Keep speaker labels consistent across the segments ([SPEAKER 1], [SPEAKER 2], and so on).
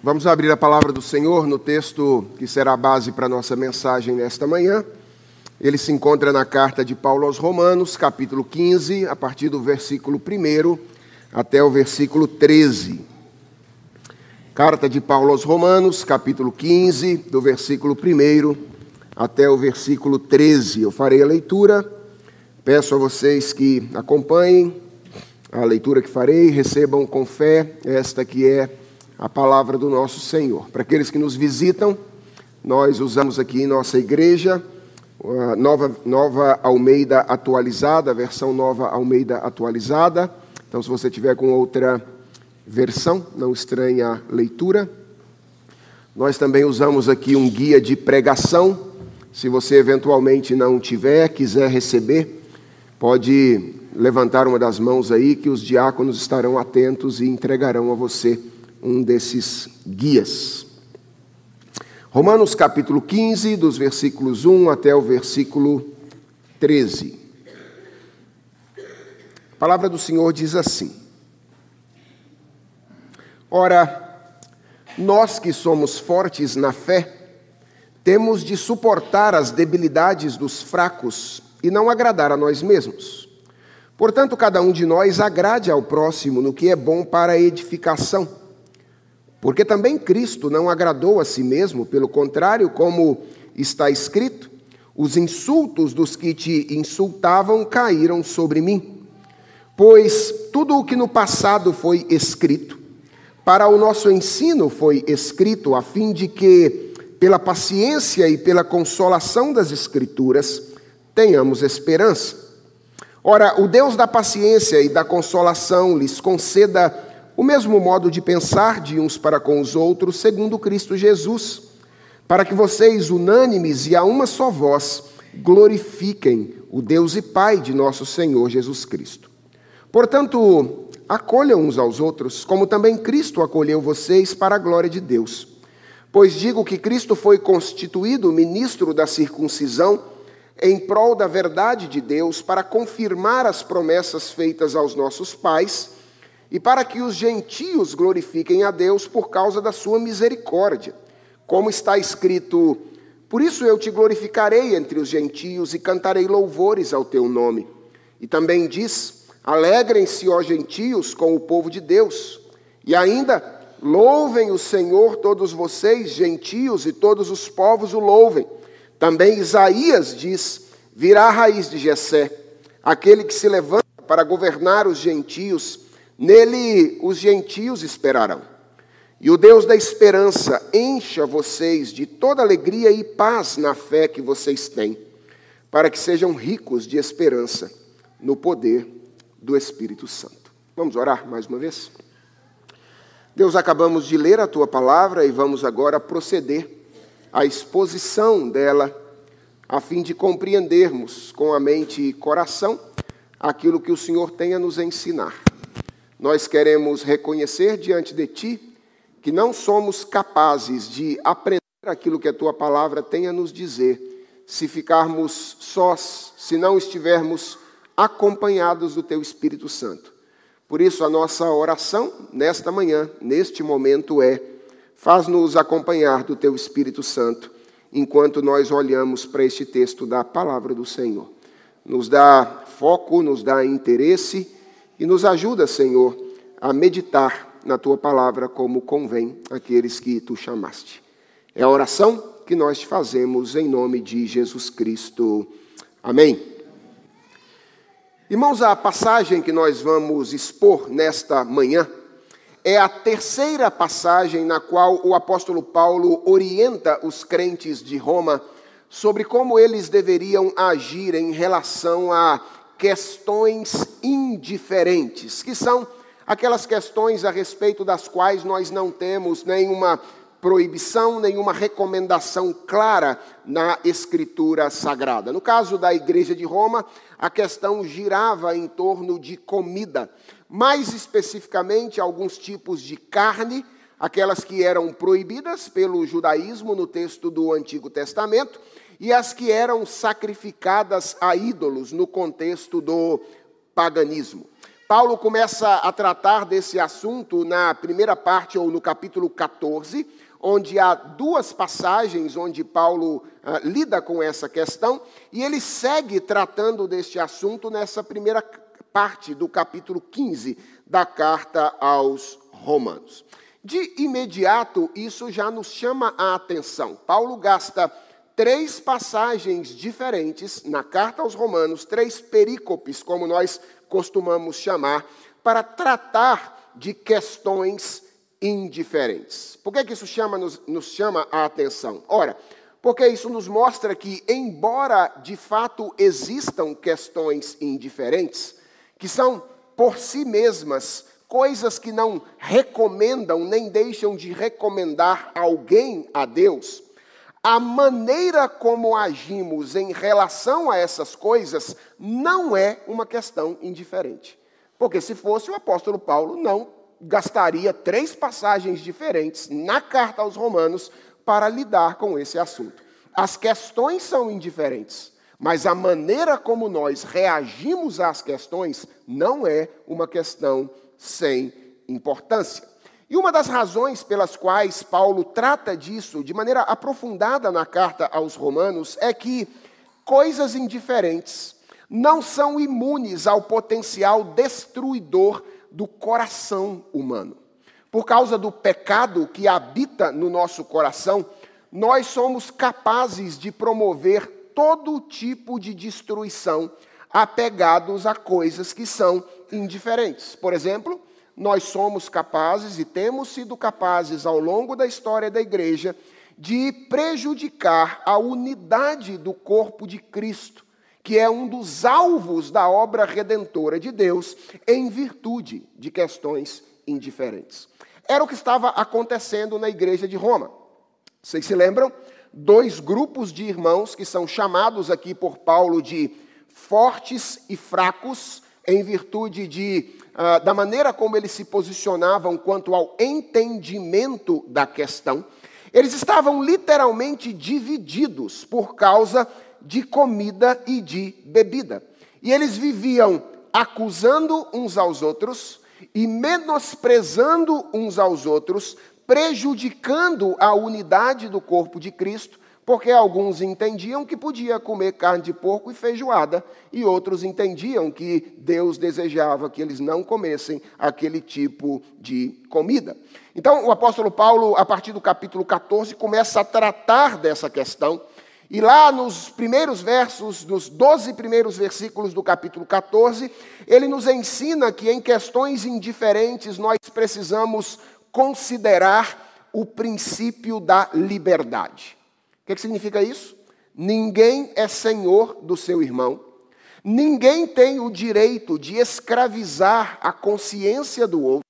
[SPEAKER 1] Vamos abrir a palavra do Senhor no texto que será a base para a nossa mensagem nesta manhã. Ele se encontra na carta de Paulo aos Romanos, capítulo 15, a partir do versículo 1 até o versículo 13. Carta de Paulo aos Romanos, capítulo 15, do versículo 1 até o versículo 13. Eu farei a leitura. Peço a vocês que acompanhem a leitura que farei, recebam com fé esta que é a palavra do nosso Senhor. Para aqueles que nos visitam, nós usamos aqui em nossa igreja a nova, nova Almeida atualizada, a versão nova Almeida atualizada. Então, se você tiver com outra versão, não estranhe a leitura. Nós também usamos aqui um guia de pregação. Se você eventualmente não tiver, quiser receber, pode levantar uma das mãos aí, que os diáconos estarão atentos e entregarão a você um desses guias. Romanos capítulo 15, dos versículos 1 até o versículo 13. A palavra do Senhor diz assim: Ora, nós que somos fortes na fé, temos de suportar as debilidades dos fracos e não agradar a nós mesmos. Portanto, cada um de nós agrade ao próximo no que é bom para a edificação. Porque também Cristo não agradou a si mesmo, pelo contrário, como está escrito: os insultos dos que te insultavam caíram sobre mim. Pois tudo o que no passado foi escrito, para o nosso ensino foi escrito, a fim de que, pela paciência e pela consolação das Escrituras, tenhamos esperança. Ora, o Deus da paciência e da consolação lhes conceda o mesmo modo de pensar de uns para com os outros, segundo Cristo Jesus, para que vocês, unânimes e a uma só voz, glorifiquem o Deus e Pai de nosso Senhor Jesus Cristo. Portanto, acolham uns aos outros, como também Cristo acolheu vocês para a glória de Deus. Pois digo que Cristo foi constituído ministro da circuncisão em prol da verdade de Deus, para confirmar as promessas feitas aos nossos pais e para que os gentios glorifiquem a Deus por causa da sua misericórdia. Como está escrito: Por isso eu te glorificarei entre os gentios e cantarei louvores ao teu nome. E também diz: Alegrem-se, ó gentios, com o povo de Deus. E ainda, louvem o Senhor todos vocês, gentios, e todos os povos o louvem. Também Isaías diz: virá a raiz de Jessé, aquele que se levanta para governar os gentios, nele os gentios esperarão. E o Deus da esperança encha vocês de toda alegria e paz na fé que vocês têm, para que sejam ricos de esperança no poder do Espírito Santo. Vamos orar mais uma vez? Deus, acabamos de ler a tua palavra e vamos agora proceder a exposição dela, a fim de compreendermos com a mente e coração aquilo que o Senhor tem a nos ensinar. Nós queremos reconhecer diante de Ti que não somos capazes de aprender aquilo que a Tua palavra tem a nos dizer, se ficarmos sós, se não estivermos acompanhados do Teu Espírito Santo. Por isso, a nossa oração nesta manhã, neste momento, é Faz-nos acompanhar do Teu Espírito Santo enquanto nós olhamos para este texto da palavra do Senhor. Nos dá foco, nos dá interesse e nos ajuda, Senhor, a meditar na Tua palavra como convém aqueles que Tu chamaste. É a oração que nós fazemos em nome de Jesus Cristo. Amém. Irmãos, a passagem que nós vamos expor nesta manhã é a terceira passagem na qual o apóstolo Paulo orienta os crentes de Roma sobre como eles deveriam agir em relação a questões indiferentes, que são aquelas questões a respeito das quais nós não temos nenhuma proibição, nenhuma recomendação clara na Escritura Sagrada. No caso da Igreja de Roma, a questão girava em torno de comida mais especificamente alguns tipos de carne, aquelas que eram proibidas pelo judaísmo no texto do Antigo Testamento, e as que eram sacrificadas a ídolos no contexto do paganismo. Paulo começa a tratar desse assunto na primeira parte, ou no capítulo 14, onde há duas passagens onde Paulo ah, lida com essa questão, e ele segue tratando deste assunto nessa primeira parte do capítulo 15 da carta aos Romanos. De imediato, isso já nos chama a atenção. Paulo gasta três passagens diferentes na carta aos Romanos, três perícopes, como nós costumamos chamar, para tratar de questões indiferentes. Por que, que isso chama, nos, nos chama a atenção? Ora, porque isso nos mostra que, embora de fato existam questões indiferentes, que são por si mesmas coisas que não recomendam nem deixam de recomendar alguém a Deus, a maneira como agimos em relação a essas coisas não é uma questão indiferente. Porque se fosse o apóstolo Paulo, não gastaria três passagens diferentes na carta aos Romanos para lidar com esse assunto. As questões são indiferentes, mas a maneira como nós reagimos às questões não é uma questão sem importância. E uma das razões pelas quais Paulo trata disso de maneira aprofundada na carta aos Romanos é que coisas indiferentes não são imunes ao potencial destruidor do coração humano. Por causa do pecado que habita no nosso coração, nós somos capazes de promover todo tipo de destruição apegados a coisas que são indiferentes. Por exemplo, nós somos capazes e temos sido capazes ao longo da história da igreja de prejudicar a unidade do corpo de Cristo que é um dos alvos da obra redentora de Deus, em virtude de questões indiferentes. Era o que estava acontecendo na igreja de Roma. Vocês se lembram? Dois grupos de irmãos que são chamados aqui por Paulo de fortes e fracos, em virtude de, uh, da maneira como eles se posicionavam quanto ao entendimento da questão. Eles estavam literalmente divididos por causa de comida e de bebida. E eles viviam acusando uns aos outros e menosprezando uns aos outros, prejudicando a unidade do corpo de Cristo, porque alguns entendiam que podia comer carne de porco e feijoada, e outros entendiam que Deus desejava que eles não comessem aquele tipo de comida. Então, o apóstolo Paulo, a partir do capítulo 14, começa a tratar dessa questão e lá nos primeiros versos, nos 12 primeiros versículos do capítulo 14, ele nos ensina que em questões indiferentes nós precisamos considerar o princípio da liberdade. Que, que significa isso? Ninguém é senhor do seu irmão, ninguém tem o direito de escravizar a consciência do outro,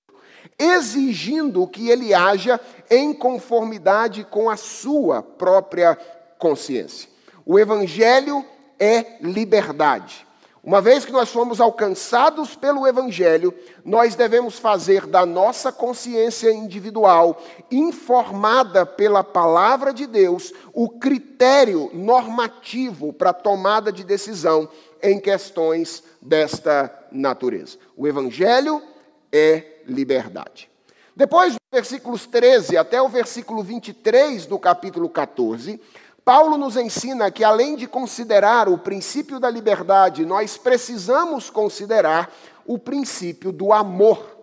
[SPEAKER 1] exigindo que ele haja em conformidade com a sua própria consciência. O Evangelho é liberdade. Uma vez que nós fomos alcançados pelo Evangelho, nós devemos fazer da nossa consciência individual, informada pela palavra de Deus, o critério normativo para a tomada de decisão em questões desta natureza. O Evangelho é liberdade. Depois, dos versículos 13 até o versículo 23 do capítulo 14, Paulo nos ensina que, além de considerar o princípio da liberdade, nós precisamos considerar o princípio do amor.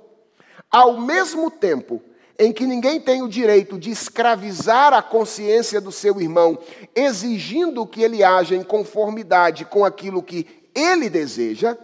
[SPEAKER 1] Ao mesmo tempo em que ninguém tem o direito de escravizar a consciência do seu irmão, exigindo que ele haja em conformidade com aquilo que ele deseja,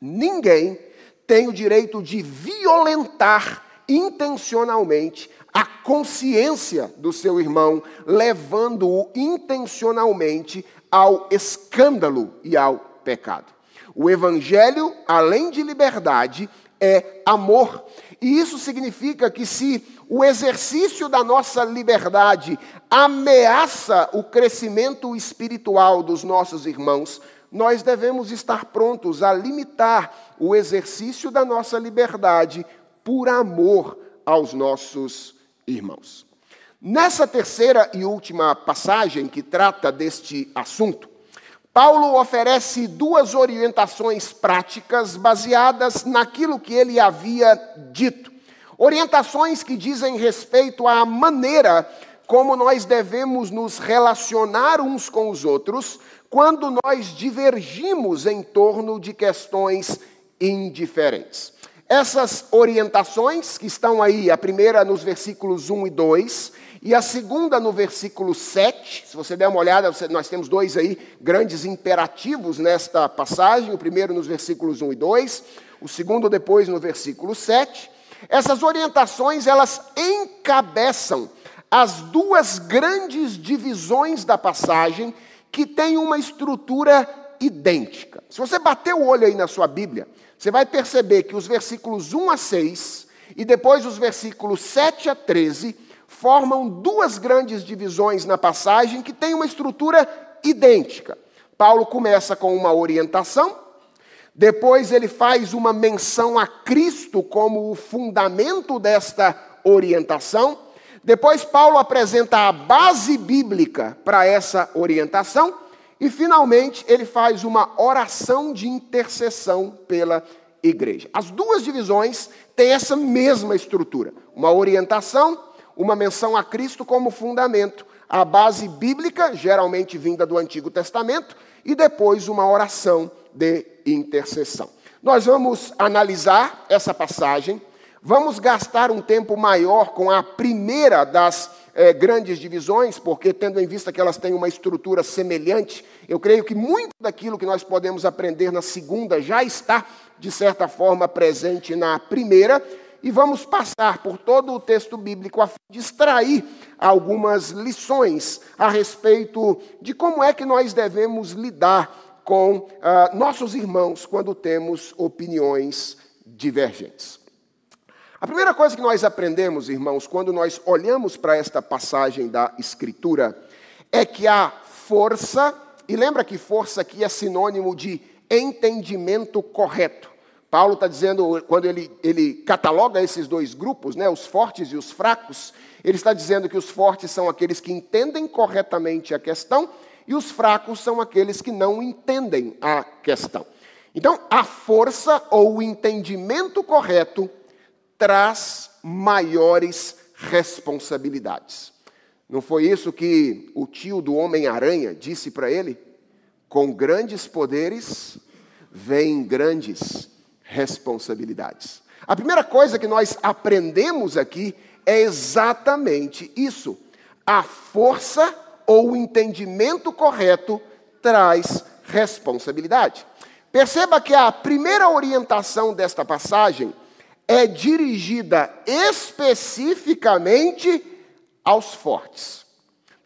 [SPEAKER 1] ninguém tem o direito de violentar intencionalmente a consciência do seu irmão, levando-o intencionalmente ao escândalo e ao pecado. O evangelho, além de liberdade, é amor. E isso significa que se o exercício da nossa liberdade ameaça o crescimento espiritual dos nossos irmãos, nós devemos estar prontos a limitar o exercício da nossa liberdade por amor aos nossos irmãos. Nessa terceira e última passagem que trata deste assunto, Paulo oferece duas orientações práticas baseadas naquilo que ele havia dito. Orientações que dizem respeito à maneira como nós devemos nos relacionar uns com os outros quando nós divergimos em torno de questões indiferentes. Essas orientações, que estão aí, a primeira nos versículos 1 e 2, e a segunda no versículo 7, se você der uma olhada, nós temos dois aí grandes imperativos nesta passagem, o primeiro nos versículos 1 e 2, o segundo depois no versículo 7. Essas orientações, elas encabeçam as duas grandes divisões da passagem que têm uma estrutura idêntica. Se você bater o olho aí na sua Bíblia, você vai perceber que os versículos 1 a 6 e depois os versículos 7 a 13 formam duas grandes divisões na passagem que têm uma estrutura idêntica. Paulo começa com uma orientação, depois ele faz uma menção a Cristo como o fundamento desta orientação. Depois, Paulo apresenta a base bíblica para essa orientação. E, finalmente, ele faz uma oração de intercessão pela igreja. As duas divisões têm essa mesma estrutura: uma orientação, uma menção a Cristo como fundamento, a base bíblica, geralmente vinda do Antigo Testamento, e depois uma oração de intercessão. Nós vamos analisar essa passagem, vamos gastar um tempo maior com a primeira das é, grandes divisões, porque, tendo em vista que elas têm uma estrutura semelhante, eu creio que muito daquilo que nós podemos aprender na segunda já está, de certa forma, presente na primeira, e vamos passar por todo o texto bíblico a fim de extrair algumas lições a respeito de como é que nós devemos lidar com ah, nossos irmãos quando temos opiniões divergentes. A primeira coisa que nós aprendemos, irmãos, quando nós olhamos para esta passagem da Escritura, é que a força, e lembra que força aqui é sinônimo de entendimento correto. Paulo está dizendo, quando ele, ele cataloga esses dois grupos, né, os fortes e os fracos, ele está dizendo que os fortes são aqueles que entendem corretamente a questão e os fracos são aqueles que não entendem a questão. Então, a força ou o entendimento correto traz maiores responsabilidades. Não foi isso que o tio do Homem-Aranha disse para ele? Com grandes poderes vêm grandes responsabilidades. A primeira coisa que nós aprendemos aqui é exatamente isso. A força ou o entendimento correto traz responsabilidade. Perceba que a primeira orientação desta passagem é dirigida especificamente aos fortes.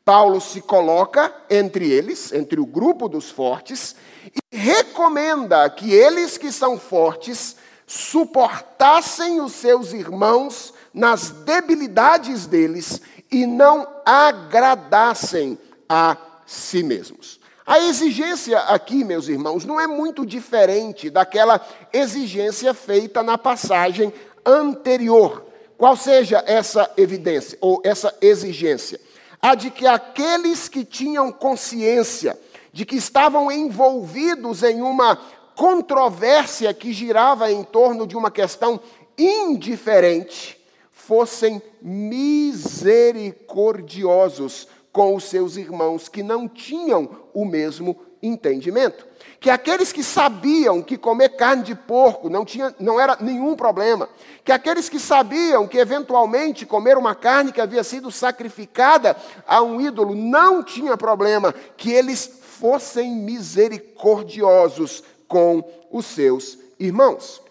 [SPEAKER 1] Paulo se coloca entre eles, entre o grupo dos fortes, e recomenda que eles que são fortes suportassem os seus irmãos nas debilidades deles e não agradassem a si mesmos. A exigência aqui, meus irmãos, não é muito diferente daquela exigência feita na passagem anterior. Qual seja essa evidência ou essa exigência? A de que aqueles que tinham consciência de que estavam envolvidos em uma controvérsia que girava em torno de uma questão indiferente, fossem misericordiosos com os seus irmãos que não tinham o mesmo entendimento. Que aqueles que sabiam que comer carne de porco não, tinha, não era nenhum problema. Que aqueles que sabiam que eventualmente comer uma carne que havia sido sacrificada a um ídolo não tinha problema. Que eles fossem misericordiosos com os seus irmãos.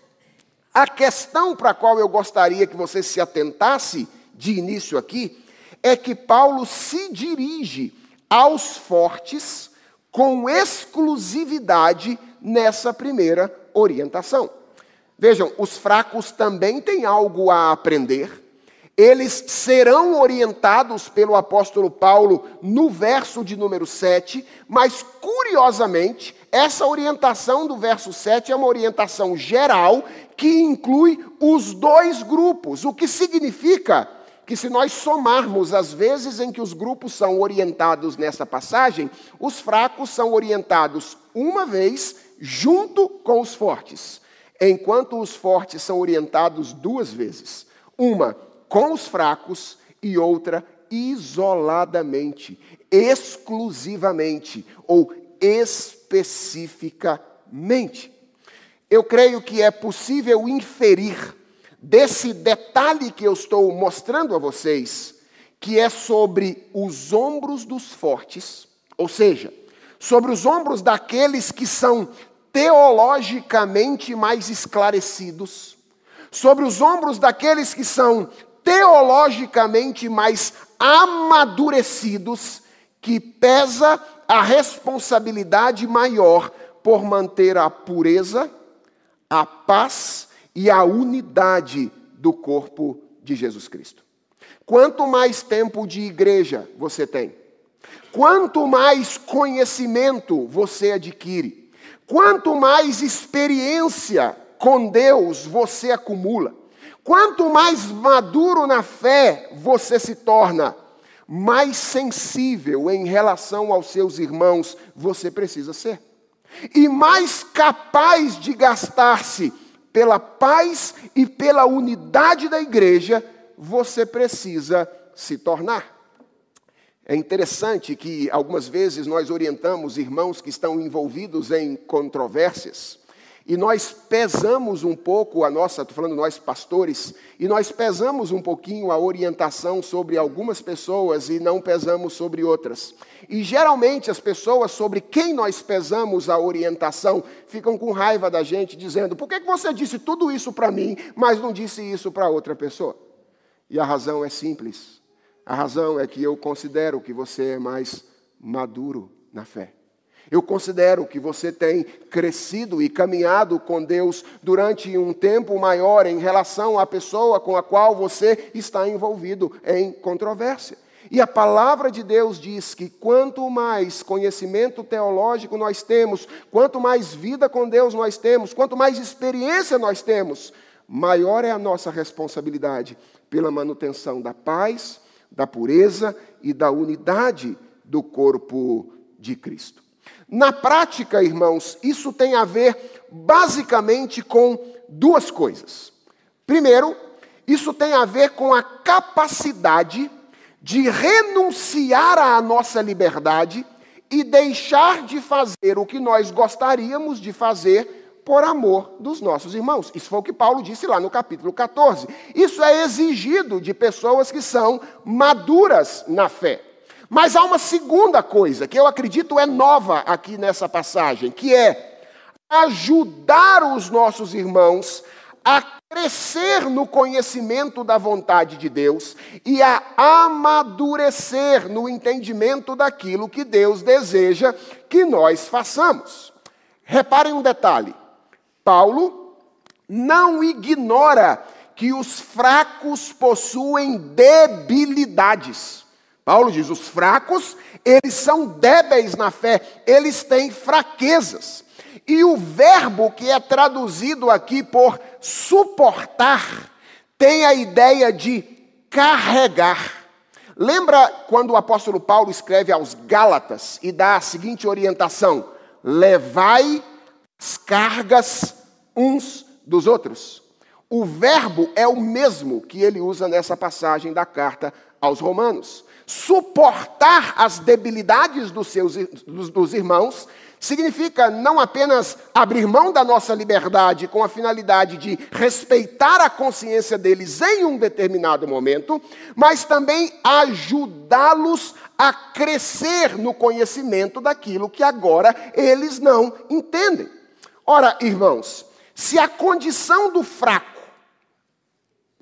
[SPEAKER 1] A questão para a qual eu gostaria que você se atentasse de início aqui é que Paulo se dirige aos fortes com exclusividade nessa primeira orientação. Vejam, os fracos também têm algo a aprender. Eles serão orientados pelo apóstolo Paulo no verso de número 7, mas curiosamente, essa orientação do verso 7 é uma orientação geral que inclui os dois grupos, o que significa que, se nós somarmos as vezes em que os grupos são orientados nessa passagem, os fracos são orientados uma vez junto com os fortes, enquanto os fortes são orientados duas vezes: uma com os fracos e outra isoladamente, exclusivamente ou especificamente. Eu creio que é possível inferir desse detalhe que eu estou mostrando a vocês, que é sobre os ombros dos fortes, ou seja, sobre os ombros daqueles que são teologicamente mais esclarecidos, sobre os ombros daqueles que são teologicamente mais amadurecidos, que pesa a responsabilidade maior por manter a pureza, a paz e a unidade do corpo de Jesus Cristo. Quanto mais tempo de igreja você tem, quanto mais conhecimento você adquire, quanto mais experiência com Deus você acumula, quanto mais maduro na fé você se torna, mais sensível em relação aos seus irmãos você precisa ser. E mais capaz de gastar-se pela paz e pela unidade da igreja, você precisa se tornar. É interessante que algumas vezes nós orientamos irmãos que estão envolvidos em controvérsias e nós pesamos um pouco a nossa, estou falando nós pastores, e nós pesamos um pouquinho a orientação sobre algumas pessoas e não pesamos sobre outras. E geralmente as pessoas sobre quem nós pesamos a orientação ficam com raiva da gente, dizendo: por que você disse tudo isso para mim, mas não disse isso para outra pessoa? E a razão é simples. A razão é que eu considero que você é mais maduro na fé. Eu considero que você tem crescido e caminhado com Deus durante um tempo maior em relação à pessoa com a qual você está envolvido em controvérsia. E a palavra de Deus diz que quanto mais conhecimento teológico nós temos, quanto mais vida com Deus nós temos, quanto mais experiência nós temos, maior é a nossa responsabilidade pela manutenção da paz, da pureza e da unidade do corpo de Cristo. Na prática, irmãos, isso tem a ver basicamente com duas coisas. Primeiro, isso tem a ver com a capacidade de renunciar à nossa liberdade e deixar de fazer o que nós gostaríamos de fazer por amor dos nossos irmãos. Isso foi o que Paulo disse lá no capítulo 14. Isso é exigido de pessoas que são maduras na fé. Mas há uma segunda coisa que eu acredito é nova aqui nessa passagem, que é ajudar os nossos irmãos a crescer no conhecimento da vontade de Deus e a amadurecer no entendimento daquilo que Deus deseja que nós façamos. Reparem um detalhe: Paulo não ignora que os fracos possuem debilidades. Paulo diz: os fracos, eles são débeis na fé, eles têm fraquezas. E o verbo que é traduzido aqui por suportar tem a ideia de carregar. Lembra quando o apóstolo Paulo escreve aos Gálatas e dá a seguinte orientação: levai as cargas uns dos outros? O verbo é o mesmo que ele usa nessa passagem da carta aos Romanos suportar as debilidades dos seus dos, dos irmãos significa não apenas abrir mão da nossa liberdade com a finalidade de respeitar a consciência deles em um determinado momento, mas também ajudá-los a crescer no conhecimento daquilo que agora eles não entendem. Ora, irmãos, se a condição do fraco,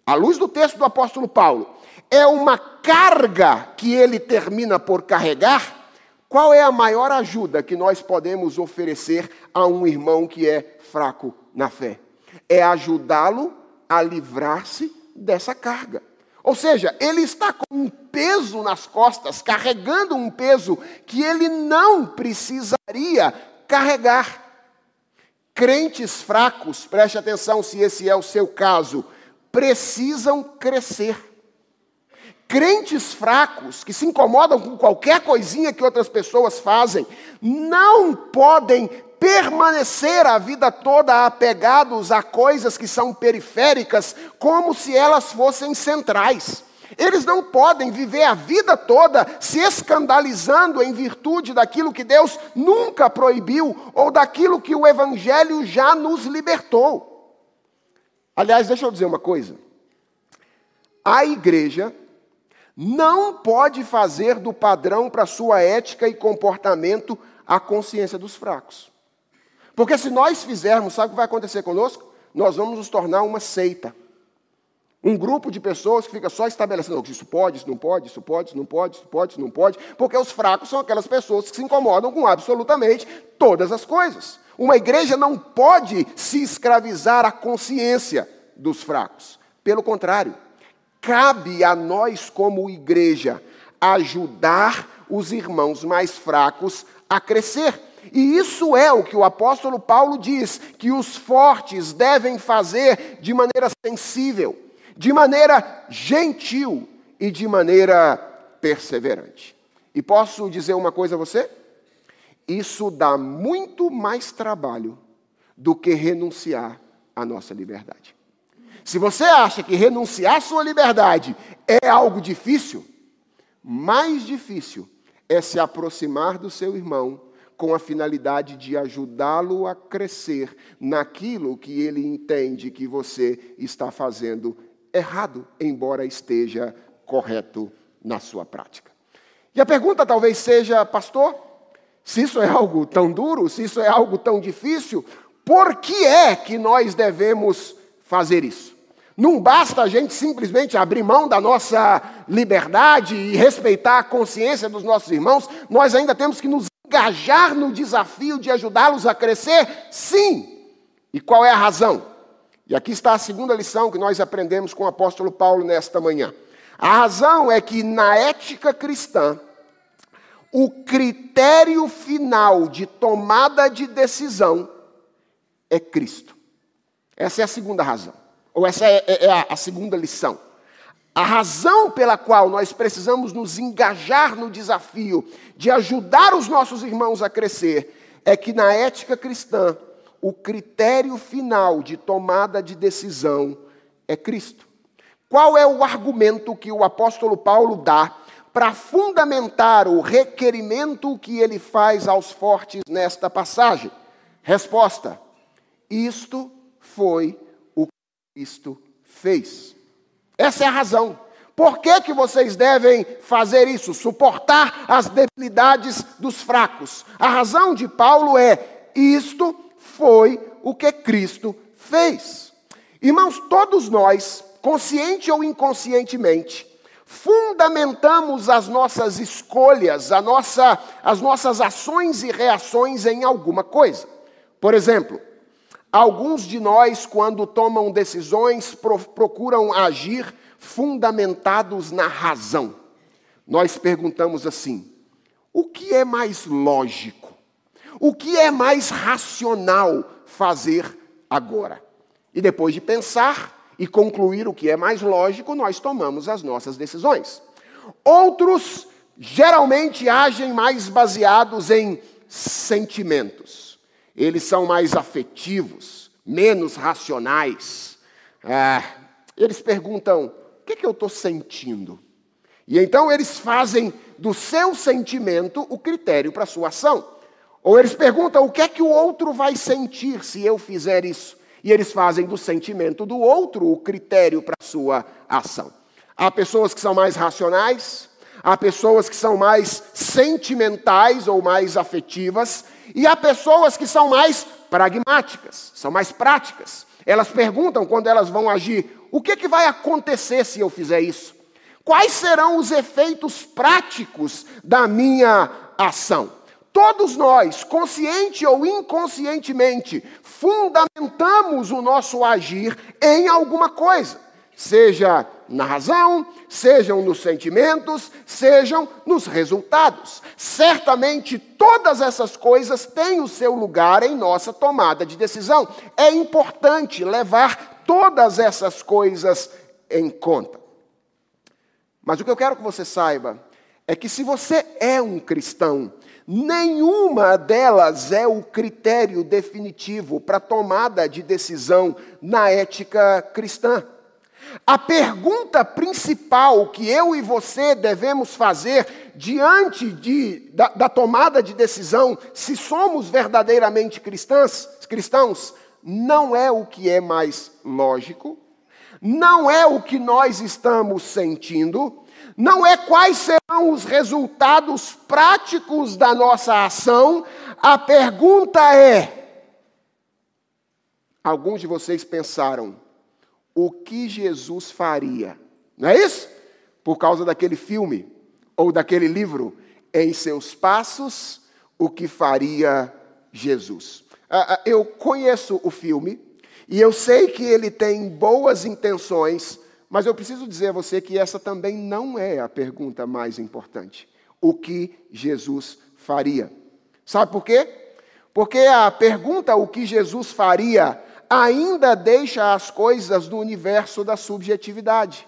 [SPEAKER 1] à luz do texto do apóstolo Paulo, é uma carga que ele termina por carregar, qual é a maior ajuda que nós podemos oferecer a um irmão que é fraco na fé? É ajudá-lo a livrar-se dessa carga. Ou seja, ele está com um peso nas costas, carregando um peso que ele não precisaria carregar. Crentes fracos, preste atenção se esse é o seu caso, precisam crescer. Crentes fracos, que se incomodam com qualquer coisinha que outras pessoas fazem, não podem permanecer a vida toda apegados a coisas que são periféricas, como se elas fossem centrais. Eles não podem viver a vida toda se escandalizando em virtude daquilo que Deus nunca proibiu ou daquilo que o Evangelho já nos libertou. Aliás, deixa eu dizer uma coisa. A igreja não pode fazer do padrão para sua ética e comportamento a consciência dos fracos. Porque se nós fizermos, sabe o que vai acontecer conosco? Nós vamos nos tornar uma seita. Um grupo de pessoas que fica só estabelecendo isso pode, isso não pode, isso pode, isso não pode, isso pode, isso não pode, porque os fracos são aquelas pessoas que se incomodam com absolutamente todas as coisas. Uma igreja não pode se escravizar à consciência dos fracos. Pelo contrário, cabe a nós, como igreja, ajudar os irmãos mais fracos a crescer. E isso é o que o apóstolo Paulo diz que os fortes devem fazer de maneira sensível de maneira gentil e de maneira perseverante. E posso dizer uma coisa a você? Isso dá muito mais trabalho do que renunciar à nossa liberdade. Se você acha que renunciar à sua liberdade é algo difícil, mais difícil é se aproximar do seu irmão com a finalidade de ajudá-lo a crescer naquilo que ele entende que você está fazendo errado, embora esteja correto na sua prática. E a pergunta talvez seja, pastor, se isso é algo tão duro, se isso é algo tão difícil, por que é que nós devemos fazer isso? Não basta a gente simplesmente abrir mão da nossa liberdade e respeitar a consciência dos nossos irmãos, nós ainda temos que nos engajar no desafio de ajudá-los a crescer? Sim! E qual é a razão? E aqui está a segunda lição que nós aprendemos com o apóstolo Paulo nesta manhã. A razão é que na ética cristã, o critério final de tomada de decisão é Cristo. Essa é a segunda razão, ou essa é, é, é a segunda lição. A razão pela qual nós precisamos nos engajar no desafio de ajudar os nossos irmãos a crescer é que na ética cristã, o critério final de tomada de decisão é Cristo. Qual é o argumento que o apóstolo Paulo dá para fundamentar o requerimento que ele faz aos fortes nesta passagem? Resposta: Isto foi o que Cristo fez. Essa é a razão. Por que, que vocês devem fazer isso? Suportar as debilidades dos fracos. A razão de Paulo é: isto foi o que Cristo fez. Irmãos, todos nós, consciente ou inconscientemente, fundamentamos as nossas escolhas, a nossa, as nossas ações e reações em alguma coisa. Por exemplo, alguns de nós, quando tomam decisões, procuram agir fundamentados na razão. Nós perguntamos assim: o que é mais lógico? O que é mais racional fazer agora? E depois de pensar e concluir o que é mais lógico, nós tomamos as nossas decisões. Outros geralmente agem mais baseados em sentimentos. Eles são mais afetivos, menos racionais. Ah, eles perguntam: o que, é que eu estou sentindo? E então eles fazem do seu sentimento o critério para a sua ação. Ou eles perguntam o que é que o outro vai sentir se eu fizer isso. E eles fazem do sentimento do outro o critério para a sua ação. Há pessoas que são mais racionais, há pessoas que são mais sentimentais ou mais afetivas, e há pessoas que são mais pragmáticas, são mais práticas. Elas perguntam quando elas vão agir: o que, que vai acontecer se eu fizer isso? Quais serão os efeitos práticos da minha ação? Todos nós, consciente ou inconscientemente, fundamentamos o nosso agir em alguma coisa, seja na razão, sejam nos sentimentos, sejam nos resultados. Certamente todas essas coisas têm o seu lugar em nossa tomada de decisão. É importante levar todas essas coisas em conta. Mas o que eu quero que você saiba é que se você é um cristão, nenhuma delas é o critério definitivo para tomada de decisão na ética cristã. A pergunta principal que eu e você devemos fazer diante de, da, da, tomada de decisão, se somos verdadeiramente cristãs, cristãos, não é o que é mais lógico, não é o que nós estamos sentindo, não é quais serão os resultados práticos da nossa ação, a pergunta é: alguns de vocês pensaram, o que Jesus faria? Não é isso? Por causa daquele filme ou daquele livro, em seus passos, o que faria Jesus. Ah, ah, eu conheço o filme e eu sei que ele tem boas intenções, mas eu preciso dizer a você que essa também não é a pergunta mais importante. O que Jesus faria? Sabe por quê? Porque a pergunta o que Jesus faria ainda deixa as coisas no universo da subjetividade.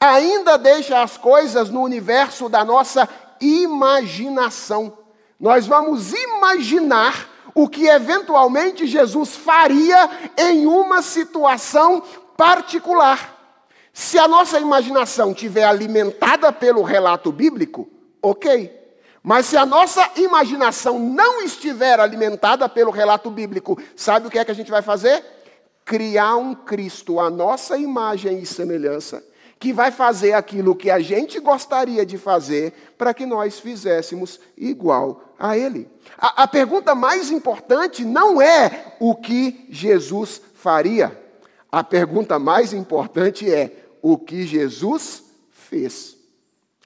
[SPEAKER 1] Ainda deixa as coisas no universo da nossa imaginação. Nós vamos imaginar o que eventualmente Jesus faria em uma situação particular. Se a nossa imaginação estiver alimentada pelo relato bíblico, ok. Mas se a nossa imaginação não estiver alimentada pelo relato bíblico, sabe o que é que a gente vai fazer? Criar um Cristo à nossa imagem e semelhança, que vai fazer aquilo que a gente gostaria de fazer para que nós fizéssemos igual a Ele. A, a pergunta mais importante não é o que Jesus faria. A pergunta mais importante é o que Jesus fez.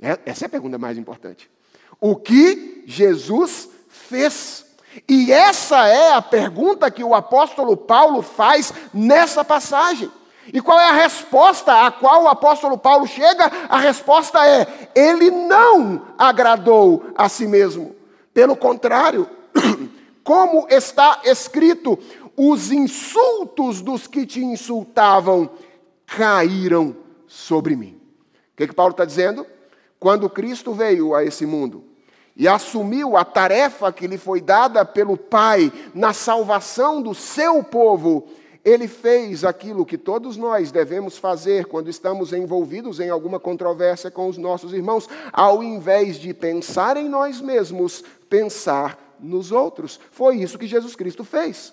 [SPEAKER 1] É, essa é a pergunta mais importante. O que Jesus fez. E essa é a pergunta que o apóstolo Paulo faz nessa passagem. E qual é a resposta a qual o apóstolo Paulo chega? A resposta é: ele não agradou a si mesmo. Pelo contrário, como está escrito, os insultos dos que te insultavam caíram sobre mim. O que, que Paulo está dizendo? Quando Cristo veio a esse mundo e assumiu a tarefa que lhe foi dada pelo Pai na salvação do seu povo, ele fez aquilo que todos nós devemos fazer quando estamos envolvidos em alguma controvérsia com os nossos irmãos, ao invés de pensar em nós mesmos, pensar nos outros. Foi isso que Jesus Cristo fez.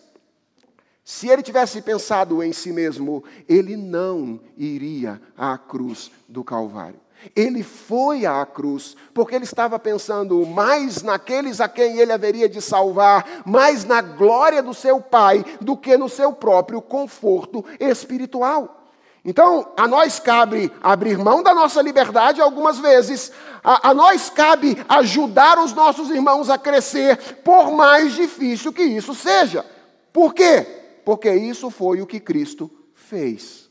[SPEAKER 1] Se ele tivesse pensado em si mesmo, ele não iria à cruz do Calvário. Ele foi à cruz, porque ele estava pensando mais naqueles a quem ele haveria de salvar, mais na glória do seu Pai, do que no seu próprio conforto espiritual. Então, a nós cabe abrir mão da nossa liberdade algumas vezes, a, a, nós cabe ajudar os nossos irmãos a crescer, por mais difícil que isso seja. Por quê? Porque isso foi o que Cristo fez.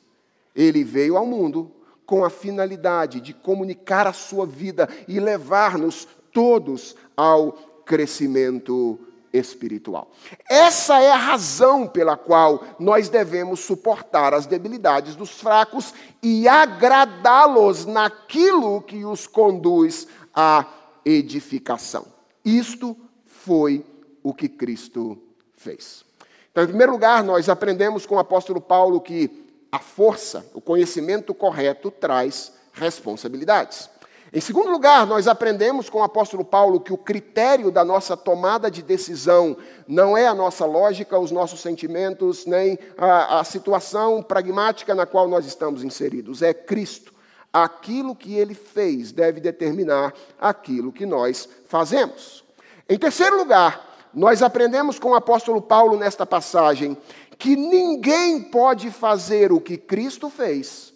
[SPEAKER 1] Ele veio ao mundo com a finalidade de comunicar a sua vida e levar-nos todos ao crescimento espiritual. Essa é a razão pela qual nós devemos suportar as debilidades dos fracos e agradá-los naquilo que os conduz à edificação. Isto foi o que Cristo fez. Então, em primeiro lugar, nós aprendemos com o apóstolo Paulo que a força, o conhecimento correto traz responsabilidades. Em segundo lugar, nós aprendemos com o apóstolo Paulo que o critério da nossa tomada de decisão não é a nossa lógica, os nossos sentimentos, nem a, a situação pragmática na qual nós estamos inseridos, é Cristo. Aquilo que ele fez deve determinar aquilo que nós fazemos. Em terceiro lugar, nós aprendemos com o apóstolo Paulo nesta passagem que ninguém pode fazer o que Cristo fez,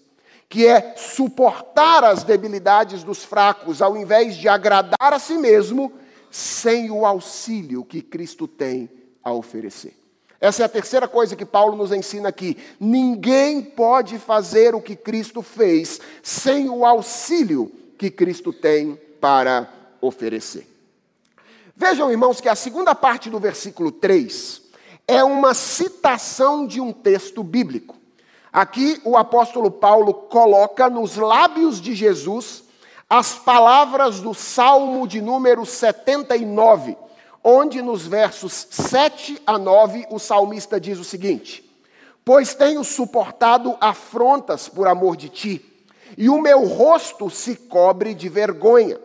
[SPEAKER 1] que é suportar as debilidades dos fracos, ao invés de agradar a si mesmo, sem o auxílio que Cristo tem a oferecer. Essa é a terceira coisa que Paulo nos ensina aqui. Ninguém pode fazer o que Cristo fez sem o auxílio que Cristo tem para oferecer. Vejam, irmãos, que a segunda parte do versículo 3 é uma citação de um texto bíblico. Aqui o apóstolo Paulo coloca nos lábios de Jesus as palavras do Salmo de número 79, onde nos versos 7 a 9 o salmista diz o seguinte: Pois tenho suportado afrontas por amor de ti, e o meu rosto se cobre de vergonha.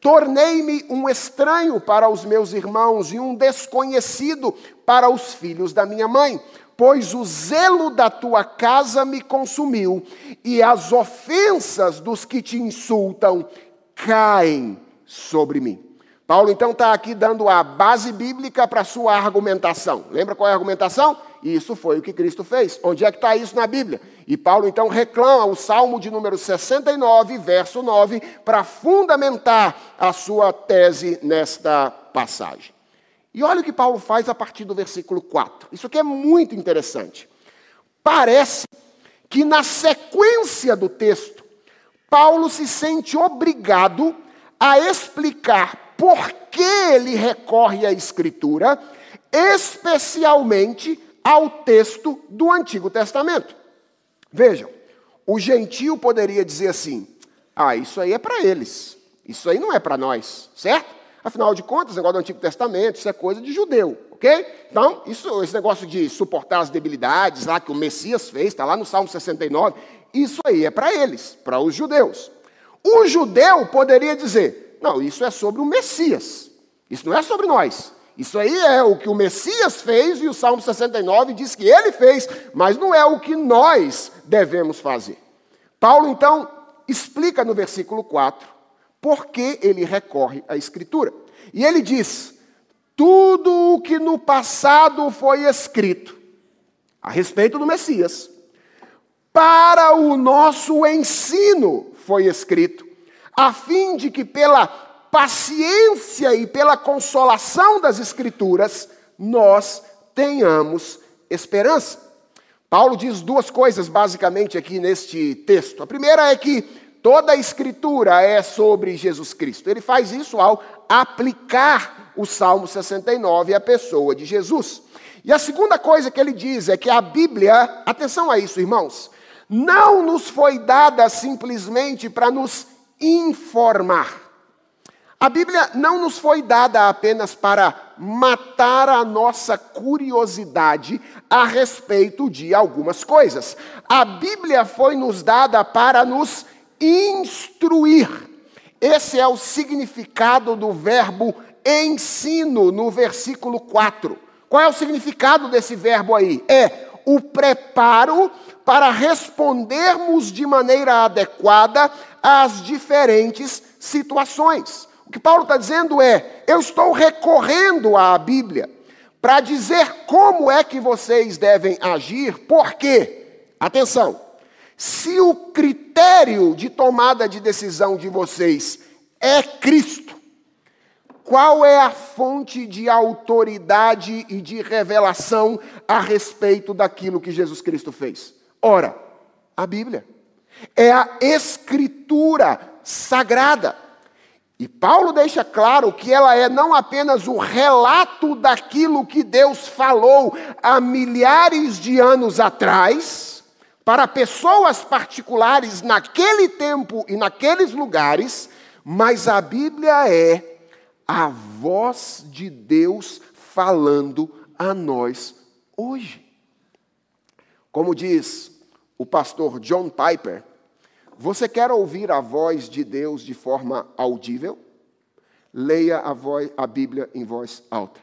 [SPEAKER 1] Tornei-me um estranho para os meus irmãos e um desconhecido para os filhos da minha mãe, pois o zelo da tua casa me consumiu, e as ofensas dos que te insultam caem sobre mim. Paulo então está aqui dando a base bíblica para a sua argumentação. Lembra qual é a argumentação? Isso foi o que Cristo fez. Onde é que está isso na Bíblia? E Paulo então reclama o Salmo de número 69, verso 9, para fundamentar a sua tese nesta passagem. E olha o que Paulo faz a partir do versículo 4. Isso aqui é muito interessante. Parece que na sequência do texto, Paulo se sente obrigado a explicar por que ele recorre à Escritura, especialmente ao texto do Antigo Testamento. Vejam, o gentio poderia dizer assim: ah, isso aí é para eles, isso aí não é para nós, certo? Afinal de contas, o negócio do Antigo Testamento, isso é coisa de judeu, ok? Então, isso, esse negócio de suportar as debilidades lá que o Messias fez, está lá no Salmo 69, isso aí é para eles, para os judeus. O judeu poderia dizer: não, isso é sobre o Messias. Isso não é sobre nós. Isso aí é o que o Messias fez e o Salmo 69 diz que ele fez, mas não é o que nós devemos fazer. Paulo, então, explica no versículo 4 por que ele recorre à Escritura. E ele diz: tudo o que no passado foi escrito a respeito do Messias, para o nosso ensino foi escrito, a fim de que pela paciência e pela consolação das Escrituras nós tenhamos esperança. Paulo diz duas coisas basicamente aqui neste texto. A primeira é que toda a Escritura é sobre Jesus Cristo. Ele faz isso ao aplicar o Salmo 69 à pessoa de Jesus. E a segunda coisa que ele diz é que a Bíblia, atenção a isso, irmãos, não nos foi dada simplesmente para nos informar. A Bíblia não nos foi dada apenas para matar a nossa curiosidade a respeito de algumas coisas. A Bíblia foi nos dada para nos instruir. Esse é o significado do verbo ensino no versículo 4. Qual é o significado desse verbo aí? É o preparo para respondermos de maneira adequada às diferentes situações. O que Paulo está dizendo é: eu estou recorrendo à Bíblia para dizer como é que vocês devem agir, porque, atenção, se o critério de tomada de decisão de vocês é Cristo, qual é a fonte de autoridade e de revelação a respeito daquilo que Jesus Cristo fez? Ora, a Bíblia. É a Escritura sagrada. E Paulo deixa claro que ela é não apenas o relato daquilo que Deus falou há milhares de anos atrás, para pessoas particulares naquele tempo e naqueles lugares, mas a Bíblia é a voz de Deus falando a nós hoje. Como diz o pastor John Piper, você quer ouvir a voz de Deus de forma audível? Leia a, voz, a Bíblia em voz alta.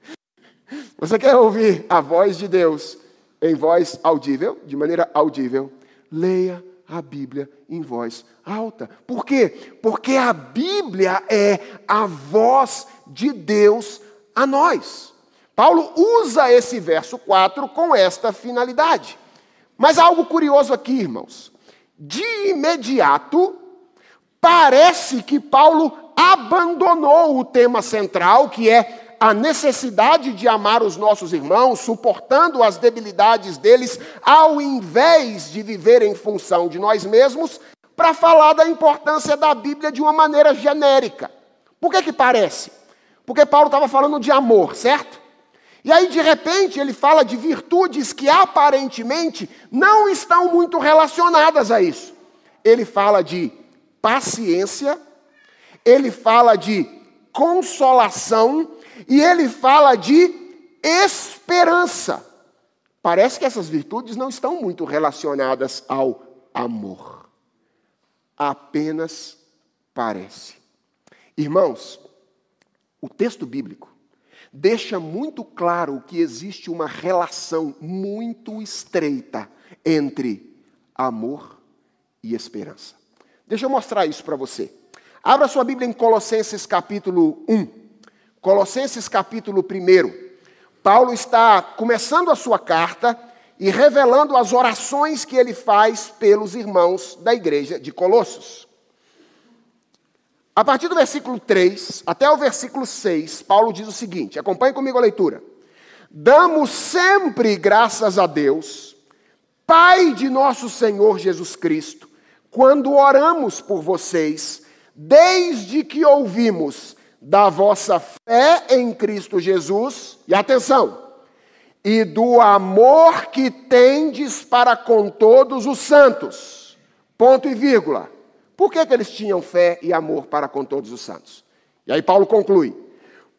[SPEAKER 1] você quer ouvir a voz de Deus em voz audível, de maneira audível? Leia a Bíblia em voz alta. Por quê? Porque a Bíblia é a voz de Deus a nós. Paulo usa esse verso 4 com esta finalidade. Mas há algo curioso aqui, irmãos. De imediato, parece que Paulo abandonou o tema central, que é a necessidade de amar os nossos irmãos, suportando as debilidades deles, ao invés de viver em função de nós mesmos, para falar da importância da Bíblia de uma maneira genérica. Por que que parece? Porque Paulo estava falando de amor, certo? E aí, de repente, ele fala de virtudes que aparentemente não estão muito relacionadas a isso. Ele fala de paciência, ele fala de consolação e ele fala de esperança. Parece que essas virtudes não estão muito relacionadas ao amor. Apenas parece. Irmãos, o texto bíblico deixa muito claro que existe uma relação muito estreita entre amor e esperança. Deixa eu mostrar isso para você. Abra sua Bíblia em Colossenses capítulo 1. Colossenses capítulo 1. Paulo está começando a sua carta e revelando as orações que ele faz pelos irmãos da igreja de Colossos. A partir do versículo 3 até o versículo 6, Paulo diz o seguinte: acompanhe comigo a leitura. Damos sempre graças a Deus, Pai de nosso Senhor Jesus Cristo, quando oramos por vocês, desde que ouvimos da vossa fé em Cristo Jesus, e atenção, e do amor que tendes para com todos os santos. Ponto e vírgula. Por que, que eles tinham fé e amor para com todos os santos? E aí Paulo conclui: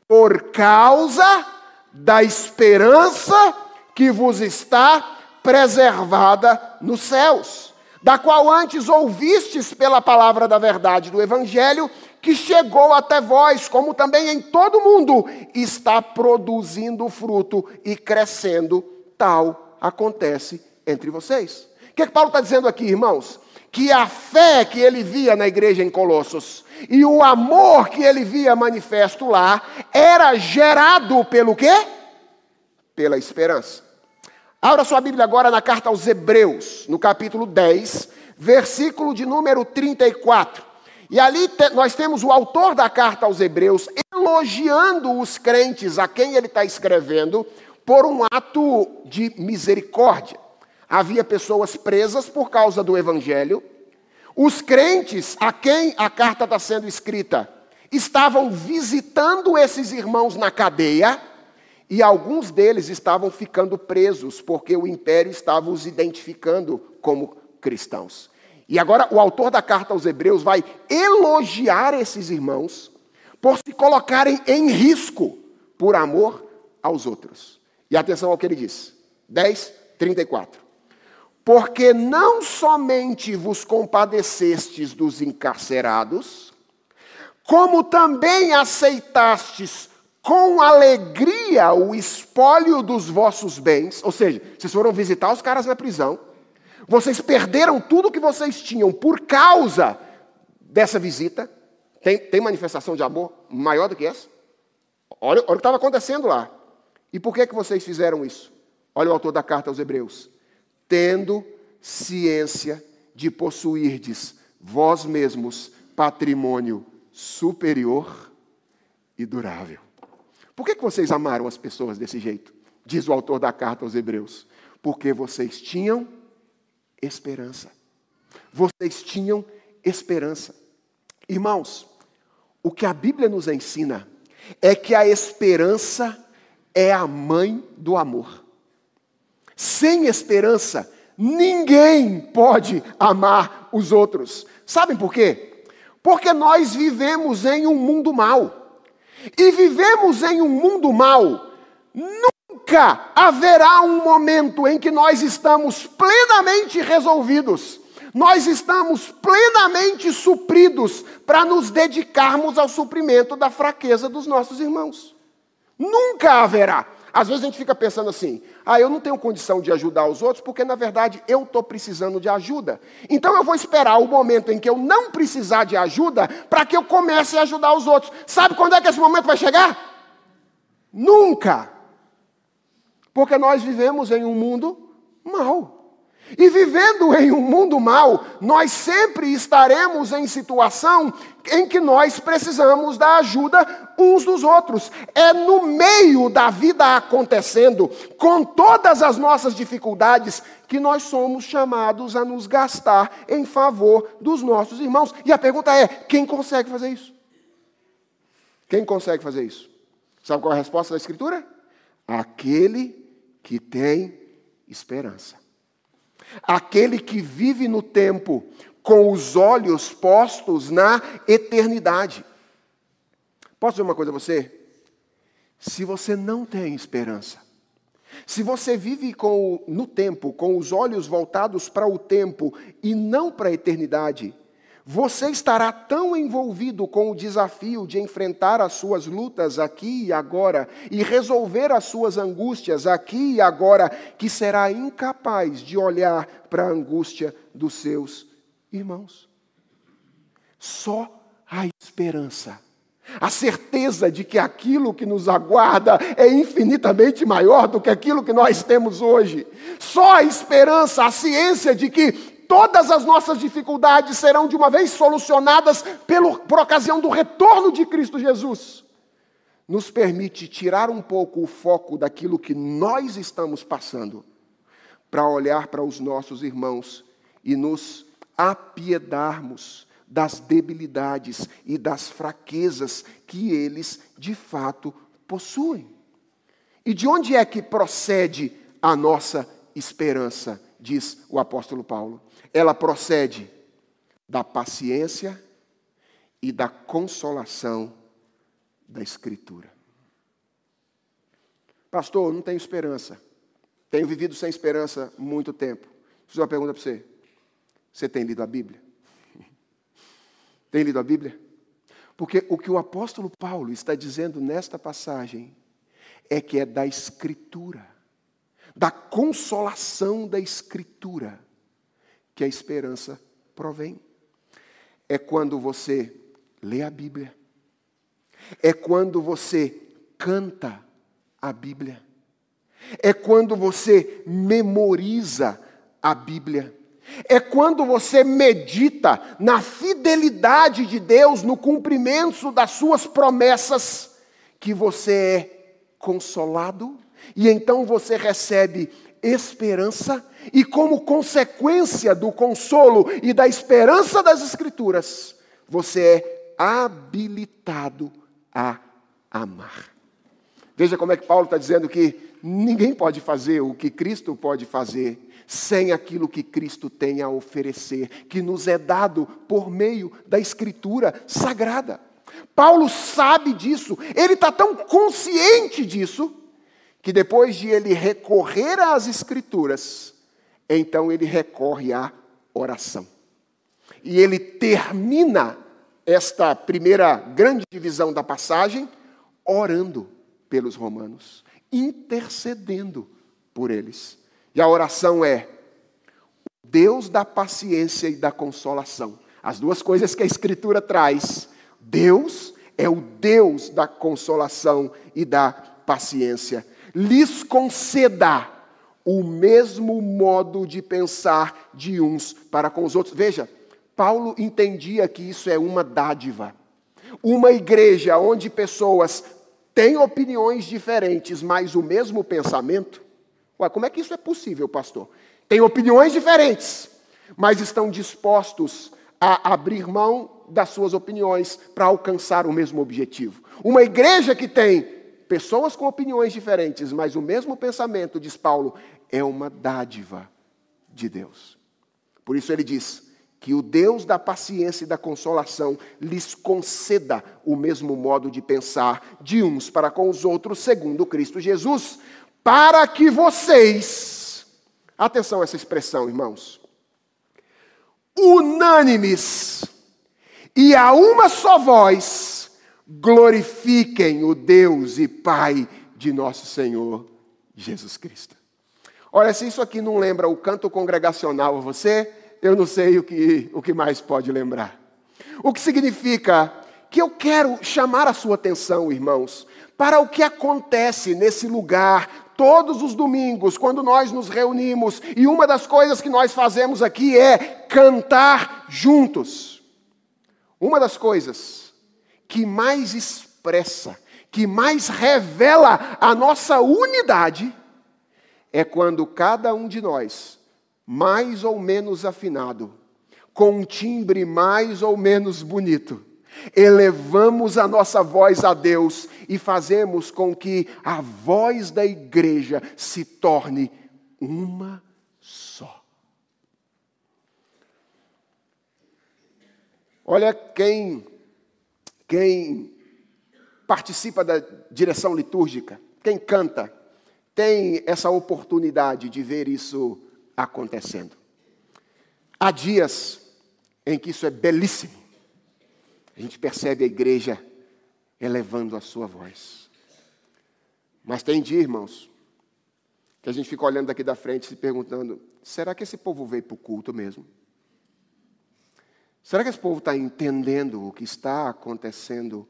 [SPEAKER 1] por causa da esperança que vos está preservada nos céus, da qual antes ouvistes pela palavra da verdade do Evangelho, que chegou até vós, como também em todo mundo está produzindo fruto e crescendo, tal acontece entre vocês. O que, é que Paulo está dizendo aqui, irmãos? que a fé que ele via na igreja em Colossos e o amor que ele via manifesto lá era gerado pelo quê? Pela esperança. Abra sua Bíblia agora na carta aos Hebreus, no capítulo 10, versículo de número 34. E ali te, nós temos o autor da carta aos Hebreus elogiando os crentes a quem ele está escrevendo por um ato de misericórdia. Havia pessoas presas por causa do evangelho. Os crentes a quem a carta está sendo escrita estavam visitando esses irmãos na cadeia e alguns deles estavam ficando presos porque o império estava os identificando como cristãos. E agora o autor da carta aos Hebreus vai elogiar esses irmãos por se colocarem em risco por amor aos outros. E atenção ao que ele diz. 10, 34 porque não somente vos compadecestes dos encarcerados, como também aceitastes com alegria o espólio dos vossos bens, ou seja, vocês foram visitar os caras na prisão, vocês perderam tudo que vocês tinham por causa dessa visita. Tem, tem manifestação de amor maior do que essa? Olha, olha o que estava acontecendo lá. E por que, que vocês fizeram isso? Olha o autor da carta aos Hebreus tendo ciência de possuirdes vós mesmos patrimônio superior e durável. Por que, que vocês amaram as pessoas desse jeito? Diz o autor da carta aos Hebreus. Porque vocês tinham esperança. Vocês tinham esperança. Irmãos, o que a Bíblia nos ensina é que a esperança é a mãe do amor. Sem esperança, ninguém pode amar os outros. Sabem por quê? Porque nós vivemos em um mundo mau. E vivemos em um mundo mau. Nunca haverá um momento em que nós estamos plenamente resolvidos. Nós estamos plenamente supridos para nos dedicarmos ao suprimento da fraqueza dos nossos irmãos. Nunca haverá. Às vezes a gente fica pensando assim: ah, eu não tenho condição de ajudar os outros, porque na verdade eu estou precisando de ajuda. Então eu vou esperar o momento em que eu não precisar de ajuda, para que eu comece a ajudar os outros. Sabe quando é que esse momento vai chegar? Nunca. Porque nós vivemos em um mundo mau. E vivendo em um mundo mau, nós sempre estaremos em situação em que nós precisamos da ajuda uns dos outros. É no meio da vida acontecendo, com todas as nossas dificuldades, que nós somos chamados a nos gastar em favor dos nossos irmãos. E a pergunta é: quem consegue fazer isso? Quem consegue fazer isso? Sabe qual é a resposta da Escritura? Aquele que tem esperança. Aquele que vive no tempo com os olhos postos na eternidade. Posso dizer uma coisa a você? Se você não tem esperança, se você vive com, no tempo, com os olhos voltados para o tempo e não para a eternidade, você estará tão envolvido com o desafio de enfrentar as suas lutas aqui e agora e resolver as suas angústias aqui e agora, que será incapaz de olhar para a angústia dos seus irmãos. Só a esperança a certeza de que aquilo que nos aguarda é infinitamente maior do que aquilo que nós temos hoje. Só a esperança, a ciência de que todas as nossas dificuldades serão de uma vez solucionadas pelo, por ocasião do retorno de Cristo Jesus, nos permite tirar um pouco o foco daquilo que nós estamos passando, para olhar para os nossos irmãos e nos apiedarmos das debilidades e das fraquezas que eles de fato possuem. E de onde é que procede a nossa esperança, diz o apóstolo Paulo? Ela procede da paciência e da consolação da Escritura. Pastor, não tenho esperança. Tenho vivido sem esperança muito tempo. Fiz uma pergunta para você. Você tem lido a Bíblia? Tem lido a Bíblia? Porque o que o apóstolo Paulo está dizendo nesta passagem é que é da Escritura, da consolação da Escritura, que a esperança provém. É quando você lê a Bíblia, é quando você canta a Bíblia, é quando você memoriza a Bíblia. É quando você medita na fidelidade de Deus, no cumprimento das suas promessas, que você é consolado e então você recebe esperança, e como consequência do consolo e da esperança das Escrituras, você é habilitado a amar. Veja como é que Paulo está dizendo que ninguém pode fazer o que Cristo pode fazer sem aquilo que Cristo tem a oferecer, que nos é dado por meio da Escritura sagrada. Paulo sabe disso, ele está tão consciente disso, que depois de ele recorrer às Escrituras, então ele recorre à oração. E ele termina esta primeira grande divisão da passagem orando pelos romanos, intercedendo por eles. E a oração é o Deus da paciência e da consolação. As duas coisas que a Escritura traz. Deus é o Deus da consolação e da paciência. Lhes conceda o mesmo modo de pensar de uns para com os outros. Veja, Paulo entendia que isso é uma dádiva. Uma igreja onde pessoas têm opiniões diferentes, mas o mesmo pensamento, Ué, como é que isso é possível, pastor? Tem opiniões diferentes, mas estão dispostos a abrir mão das suas opiniões para alcançar o mesmo objetivo. Uma igreja que tem pessoas com opiniões diferentes, mas o mesmo pensamento, diz Paulo, é uma dádiva de Deus. Por isso ele diz que o Deus da paciência e da consolação lhes conceda o mesmo modo de pensar de uns para com os outros, segundo Cristo Jesus, para que vocês, atenção a essa expressão, irmãos, unânimes e a uma só voz, glorifiquem o Deus e Pai de nosso Senhor Jesus Cristo. Olha, se isso aqui não lembra o canto congregacional a você, eu não sei o que, o que mais pode lembrar. O que significa que eu quero chamar a sua atenção, irmãos, para o que acontece nesse lugar todos os domingos, quando nós nos reunimos, e uma das coisas que nós fazemos aqui é cantar juntos. Uma das coisas que mais expressa, que mais revela a nossa unidade, é quando cada um de nós, mais ou menos afinado, com um timbre mais ou menos bonito, elevamos a nossa voz a Deus e fazemos com que a voz da igreja se torne uma só. Olha quem quem participa da direção litúrgica, quem canta, tem essa oportunidade de ver isso acontecendo. Há dias em que isso é belíssimo. A gente percebe a igreja elevando a sua voz. Mas tem dia, irmãos, que a gente fica olhando daqui da frente se perguntando: será que esse povo veio para o culto mesmo? Será que esse povo está entendendo o que está acontecendo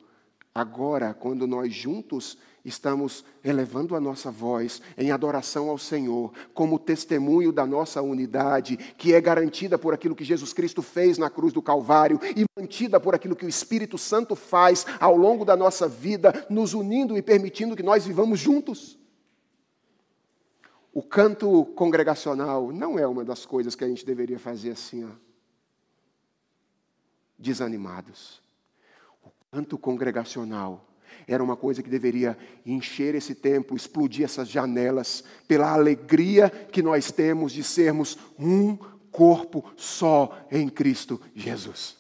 [SPEAKER 1] agora, quando nós juntos estamos elevando a nossa voz em adoração ao Senhor, como testemunho da nossa unidade, que é garantida por aquilo que Jesus Cristo fez na cruz do Calvário e mantida por aquilo que o Espírito Santo faz ao longo da nossa vida, nos unindo e permitindo que nós vivamos juntos? O canto congregacional não é uma das coisas que a gente deveria fazer assim, ó, desanimados. O canto congregacional era uma coisa que deveria encher esse tempo, explodir essas janelas, pela alegria que nós temos de sermos um corpo só em Cristo Jesus.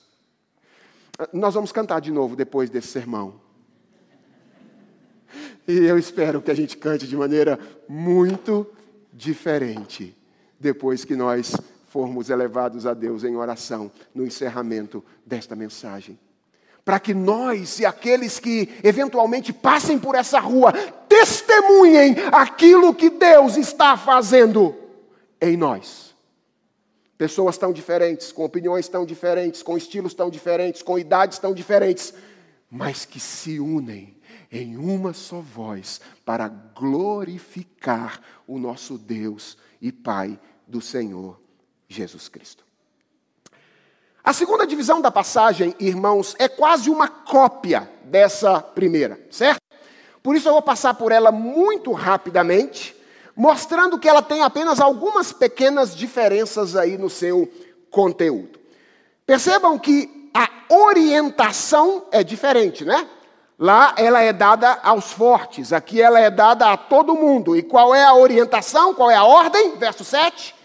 [SPEAKER 1] Nós vamos cantar de novo depois desse sermão. E eu espero que a gente cante de maneira muito diferente depois que nós formos elevados a Deus em oração no encerramento desta mensagem. Para que nós e aqueles que eventualmente passem por essa rua testemunhem aquilo que Deus está fazendo em nós. Pessoas tão diferentes, com opiniões tão diferentes, com estilos tão diferentes, com idades tão diferentes, mas que se unem em uma só voz para glorificar o nosso Deus e Pai do Senhor Jesus Cristo. A segunda divisão da passagem, irmãos, é quase uma cópia dessa primeira, certo? Por isso eu vou passar por ela muito rapidamente, mostrando que ela tem apenas algumas pequenas diferenças aí no seu conteúdo. Percebam que a orientação é diferente, né? Lá ela é dada aos fortes, aqui ela é dada a todo mundo. E qual é a orientação? Qual é a ordem? Verso 7.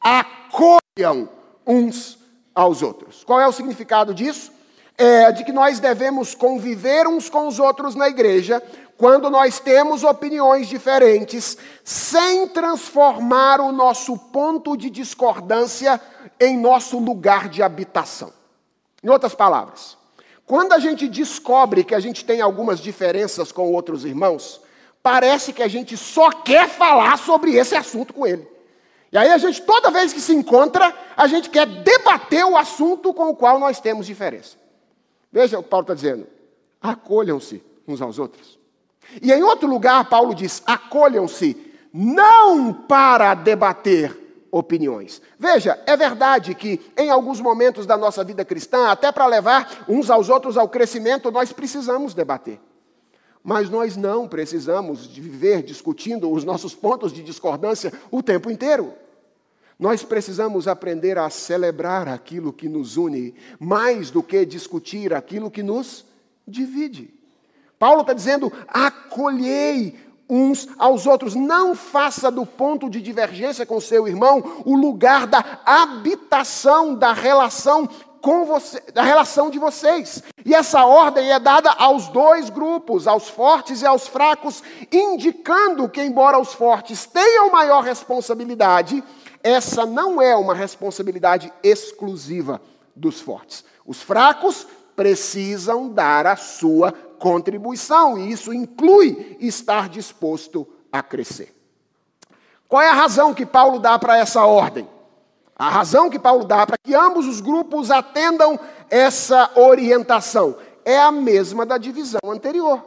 [SPEAKER 1] Acolham uns aos outros. Qual é o significado disso? É de que nós devemos conviver uns com os outros na igreja quando nós temos opiniões diferentes, sem transformar o nosso ponto de discordância em nosso lugar de habitação. Em outras palavras, quando a gente descobre que a gente tem algumas diferenças com outros irmãos, parece que a gente só quer falar sobre esse assunto com ele. E aí a gente, toda vez que se encontra, a gente quer debater o assunto com o qual nós temos diferença. Veja o que Paulo está dizendo. Acolham-se uns aos outros. E em outro lugar, Paulo diz: acolham-se não para debater opiniões. Veja, é verdade que em alguns momentos da nossa vida cristã, até para levar uns aos outros ao crescimento, nós precisamos debater. Mas nós não precisamos de viver discutindo os nossos pontos de discordância o tempo inteiro. Nós precisamos aprender a celebrar aquilo que nos une, mais do que discutir aquilo que nos divide. Paulo está dizendo: acolhei uns aos outros. Não faça do ponto de divergência com seu irmão o lugar da habitação da relação com você, da relação de vocês. E essa ordem é dada aos dois grupos, aos fortes e aos fracos, indicando que embora os fortes tenham maior responsabilidade, essa não é uma responsabilidade exclusiva dos fortes. Os fracos precisam dar a sua contribuição, e isso inclui estar disposto a crescer. Qual é a razão que Paulo dá para essa ordem? A razão que Paulo dá para que ambos os grupos atendam essa orientação é a mesma da divisão anterior: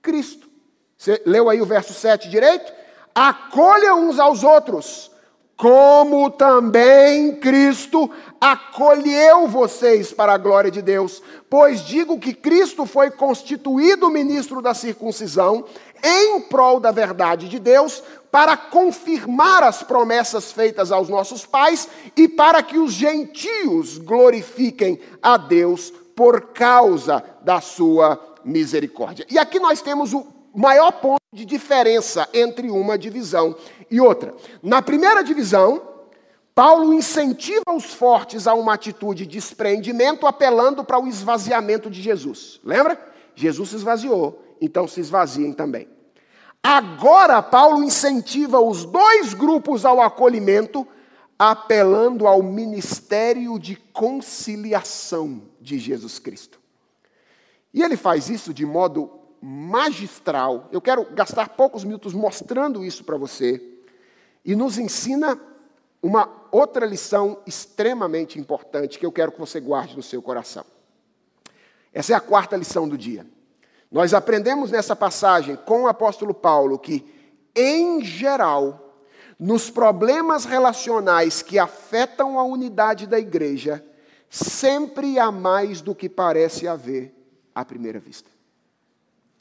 [SPEAKER 1] Cristo. Você leu aí o verso 7 direito? Acolham uns aos outros, como também Cristo acolheu vocês para a glória de Deus. Pois digo que Cristo foi constituído ministro da circuncisão em prol da verdade de Deus, para confirmar as promessas feitas aos nossos pais e para que os gentios glorifiquem a Deus por causa da sua misericórdia. E aqui nós temos o maior ponto de diferença entre uma divisão e outra. Na primeira divisão, Paulo incentiva os fortes a uma atitude de despreendimento, apelando para o esvaziamento de Jesus. Lembra? Jesus se esvaziou, então se esvaziem também. Agora, Paulo incentiva os dois grupos ao acolhimento, apelando ao ministério de conciliação de Jesus Cristo. E ele faz isso de modo magistral. Eu quero gastar poucos minutos mostrando isso para você. E nos ensina uma outra lição extremamente importante que eu quero que você guarde no seu coração. Essa é a quarta lição do dia. Nós aprendemos nessa passagem com o apóstolo Paulo que, em geral, nos problemas relacionais que afetam a unidade da igreja, sempre há mais do que parece haver à primeira vista.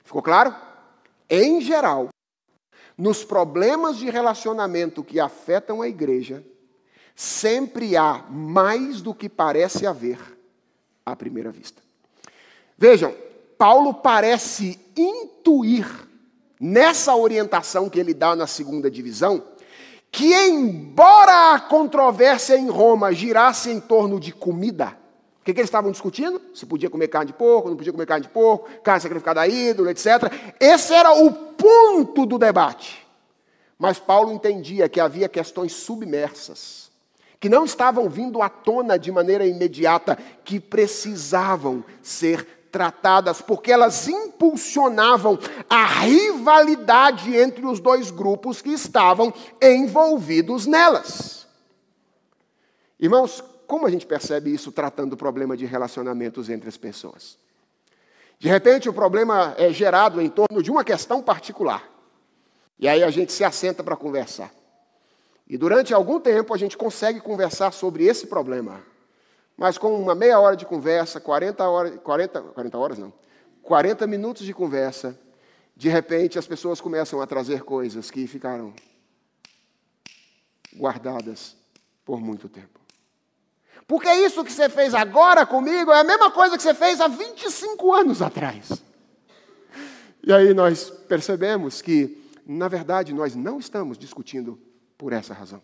[SPEAKER 1] Ficou claro? Em geral, nos problemas de relacionamento que afetam a igreja, sempre há mais do que parece haver à primeira vista. Vejam, Paulo parece intuir nessa orientação que ele dá na segunda divisão, que embora a controvérsia em Roma girasse em torno de comida, o que, que, eles estavam discutindo? Se podia comer carne de porco, não podia comer carne de porco, carne sacrificada a ídolo, etc. Esse era o ponto do debate. Mas Paulo entendia que havia questões submersas, que não estavam vindo à tona de maneira imediata, que precisavam ser tratadas, porque elas impulsionavam a rivalidade entre os dois grupos que estavam envolvidos nelas. Irmãos, como a gente percebe isso tratando o problema de relacionamentos entre as pessoas? De repente, o problema é gerado em torno de uma questão particular. E aí a gente se assenta para conversar. E durante algum tempo a gente consegue conversar sobre esse problema. Mas com uma meia hora de conversa, 40 horas, 40, 40 horas não, 40 minutos de conversa, de repente as pessoas começam a trazer coisas que ficaram guardadas por muito tempo. Porque isso que você fez agora comigo é a mesma coisa que você fez há 25 anos atrás. E aí nós percebemos que, na verdade, nós não estamos discutindo por essa razão.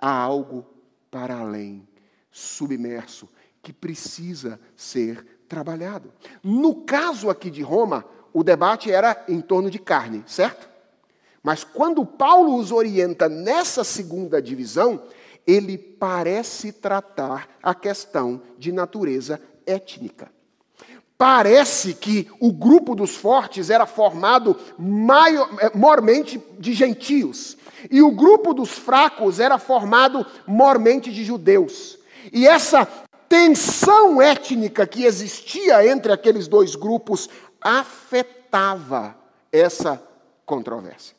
[SPEAKER 1] Há algo para além submerso, que precisa ser trabalhado. No caso aqui de Roma, o debate era em torno de carne, certo? Mas quando Paulo os orienta nessa segunda divisão, ele parece tratar a questão de natureza étnica. Parece que o grupo dos fortes era formado maiormente eh, de gentios, e o grupo dos fracos era formado mormente de judeus. E essa tensão étnica que existia entre aqueles dois grupos afetava essa controvérsia.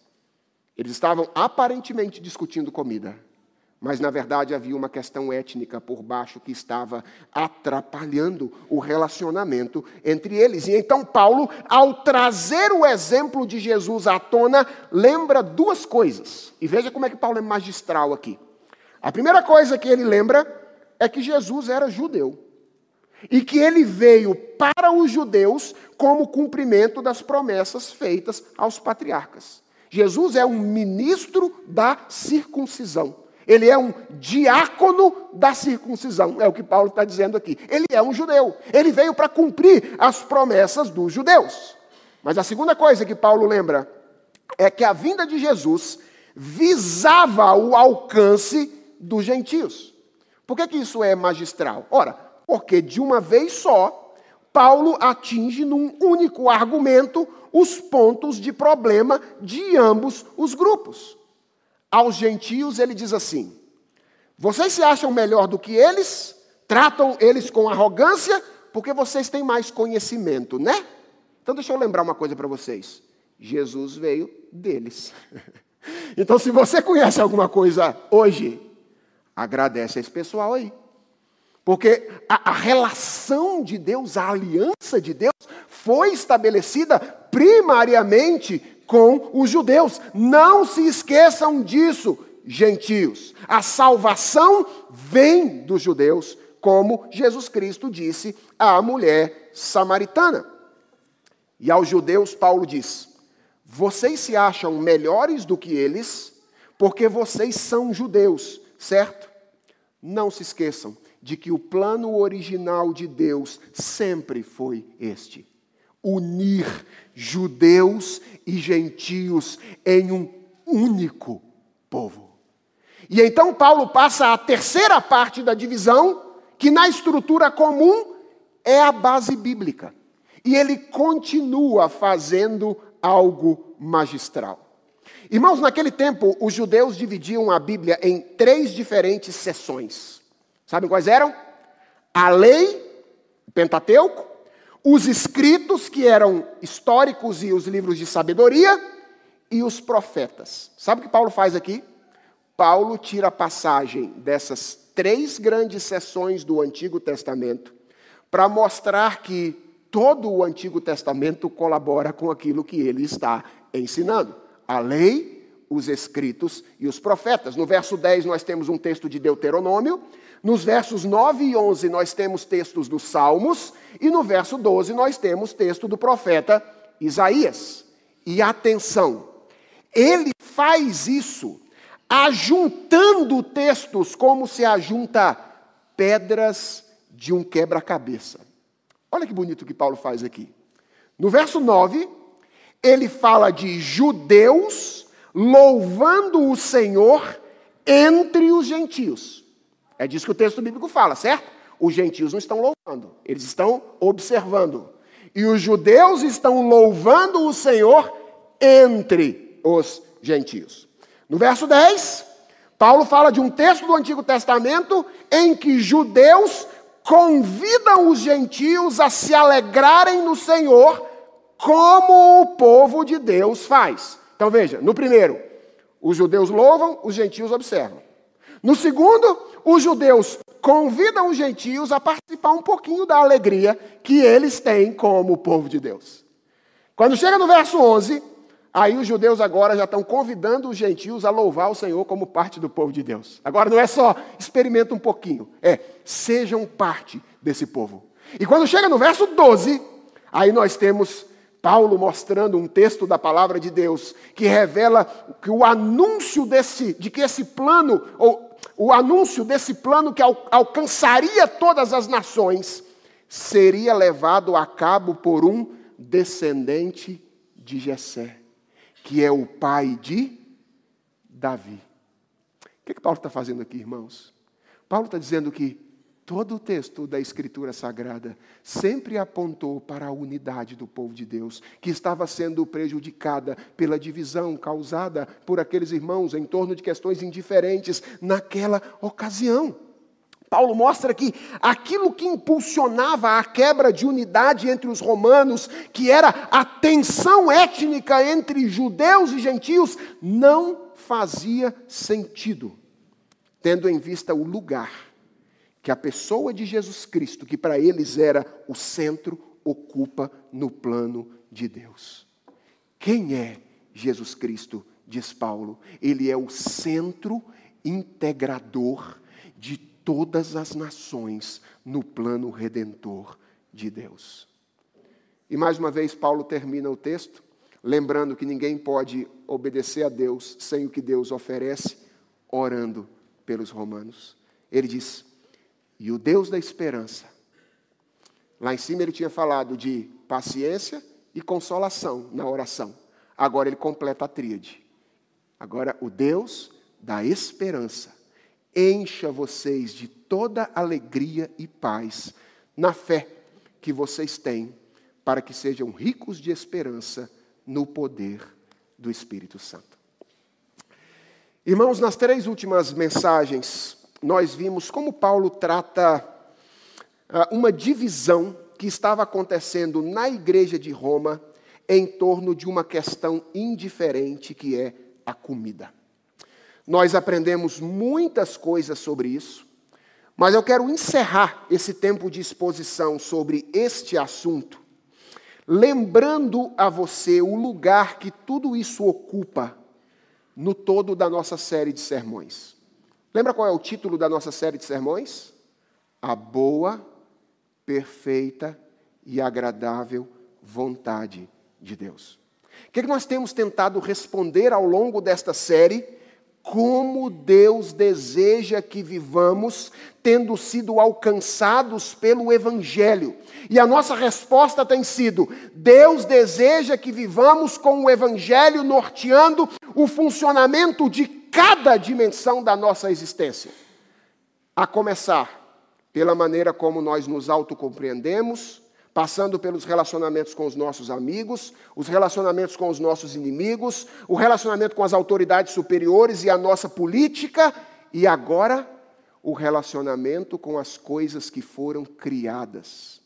[SPEAKER 1] Eles estavam aparentemente discutindo comida, mas na verdade havia uma questão étnica por baixo que estava atrapalhando o relacionamento entre eles. E então Paulo, ao trazer o exemplo de Jesus à tona, lembra duas coisas. E veja como é que Paulo é magistral aqui. A primeira coisa que ele lembra é que Jesus era judeu. E que ele veio para os judeus como cumprimento das promessas feitas aos patriarcas. Jesus é um ministro da circuncisão. Ele é um diácono da circuncisão, é o que Paulo está dizendo aqui. Ele é um judeu. Ele veio para cumprir as promessas dos judeus. Mas a segunda coisa que Paulo lembra é que a vinda de Jesus visava o alcance dos gentios. Por que, que isso é magistral? Ora, porque de uma vez só, Paulo atinge num único argumento os pontos de problema de ambos os grupos. Aos gentios, ele diz assim: vocês se acham melhor do que eles? Tratam eles com arrogância? Porque vocês têm mais conhecimento, né? Então, deixa eu lembrar uma coisa para vocês: Jesus veio deles. Então, se você conhece alguma coisa hoje Agradece a esse pessoal aí. Porque a, a, relação de Deus, a aliança de Deus, foi estabelecida primariamente com os judeus. Não se esqueçam disso, gentios. A salvação vem dos judeus, como Jesus Cristo disse à mulher samaritana. E aos judeus, Paulo diz: Vocês se acham melhores do que eles, porque vocês são judeus certo? Não se esqueçam de que o plano original de Deus sempre foi este: unir judeus e gentios em um único povo. E então Paulo passa à terceira parte da divisão, que na estrutura comum é a base bíblica. E ele continua fazendo algo magistral. Irmãos, naquele tempo, os judeus dividiam a Bíblia em três diferentes seções. Sabem quais eram? A lei, o Pentateuco, os escritos, que eram históricos e os livros de sabedoria, e os profetas. Sabe o que Paulo faz aqui? Paulo tira a passagem dessas três grandes seções do Antigo Testamento para mostrar que todo o Antigo Testamento colabora com aquilo que ele está ensinando. A lei, os escritos e os profetas. No verso 10 nós temos um texto de Deuteronômio, nos versos 9 e 11 nós temos textos dos Salmos e no verso 12 nós temos texto do profeta Isaías. E atenção, ele faz isso ajuntando textos como se ajunta pedras de um quebra-cabeça. Olha que bonito que Paulo faz aqui. No verso 9, ele fala de judeus louvando o Senhor entre os gentios. É disso que o texto bíblico fala, certo? Os gentios não estão louvando, eles estão observando. E os judeus estão louvando o Senhor entre os gentios. No verso 10, Paulo fala de um texto do Antigo Testamento em que judeus convidam os gentios a se alegrarem no Senhor, como o povo de Deus faz. Então veja, no primeiro, os judeus louvam, os gentios observam. No segundo, os judeus convidam os gentios a participar um pouquinho da alegria que eles têm como povo de Deus. Quando chega no verso 11, aí os judeus agora já estão convidando os gentios a louvar o Senhor como parte do povo de Deus. Agora não é só experimenta um pouquinho, é sejam parte desse povo. E quando chega no verso 12, aí nós temos Paulo mostrando um texto da palavra de Deus que revela que o anúncio desse, de que esse plano, ou o anúncio desse plano que al, alcançaria todas as nações, seria levado a cabo por um descendente de Jessé, que é o pai de Davi. O que, é que Paulo está fazendo aqui, irmãos? Paulo está dizendo que Todo o texto da Escritura Sagrada sempre apontou para a unidade do povo de Deus, que estava sendo prejudicada pela divisão causada por aqueles irmãos em torno de questões indiferentes naquela ocasião. Paulo mostra que aquilo que impulsionava a quebra de unidade entre os romanos, que era a tensão étnica entre judeus e gentios, não fazia sentido, tendo em vista o lugar que a pessoa de Jesus Cristo, que para eles era o centro, ocupa no plano de Deus. Quem é Jesus Cristo? Diz Paulo. Ele é o centro integrador de todas as nações no plano redentor de Deus. E mais uma vez, Paulo termina o texto, lembrando que ninguém pode obedecer a Deus sem o que Deus oferece, orando pelos romanos. Ele diz: e o Deus da esperança. Lá em cima ele tinha falado de paciência e consolação na oração. Agora ele completa a tríade. Agora, o Deus da esperança encha vocês de toda alegria e paz na fé que vocês têm, para que sejam ricos de esperança no poder do Espírito Santo. Irmãos, nas três últimas mensagens, nós vimos como Paulo trata ah, uma divisão que estava acontecendo na igreja de Roma em torno de uma questão indiferente que é a comida. Nós aprendemos muitas coisas sobre isso, mas eu quero encerrar esse tempo de exposição sobre este assunto, lembrando a você o lugar que tudo isso ocupa no todo da nossa série de sermões. Lembra qual é o título da nossa série de sermões? A boa, perfeita e agradável vontade de Deus. O que, é que nós temos tentado responder ao longo desta série como Deus deseja que vivamos, tendo sido alcançados pelo Evangelho. E a nossa resposta tem sido: Deus deseja que vivamos com o Evangelho norteando o funcionamento de cada dimensão da nossa existência. A começar pela maneira como nós nos autocompreendemos, passando pelos relacionamentos com os nossos amigos, os relacionamentos com os nossos inimigos, o relacionamento com as autoridades superiores e a nossa política, e agora o relacionamento com as coisas que foram criadas.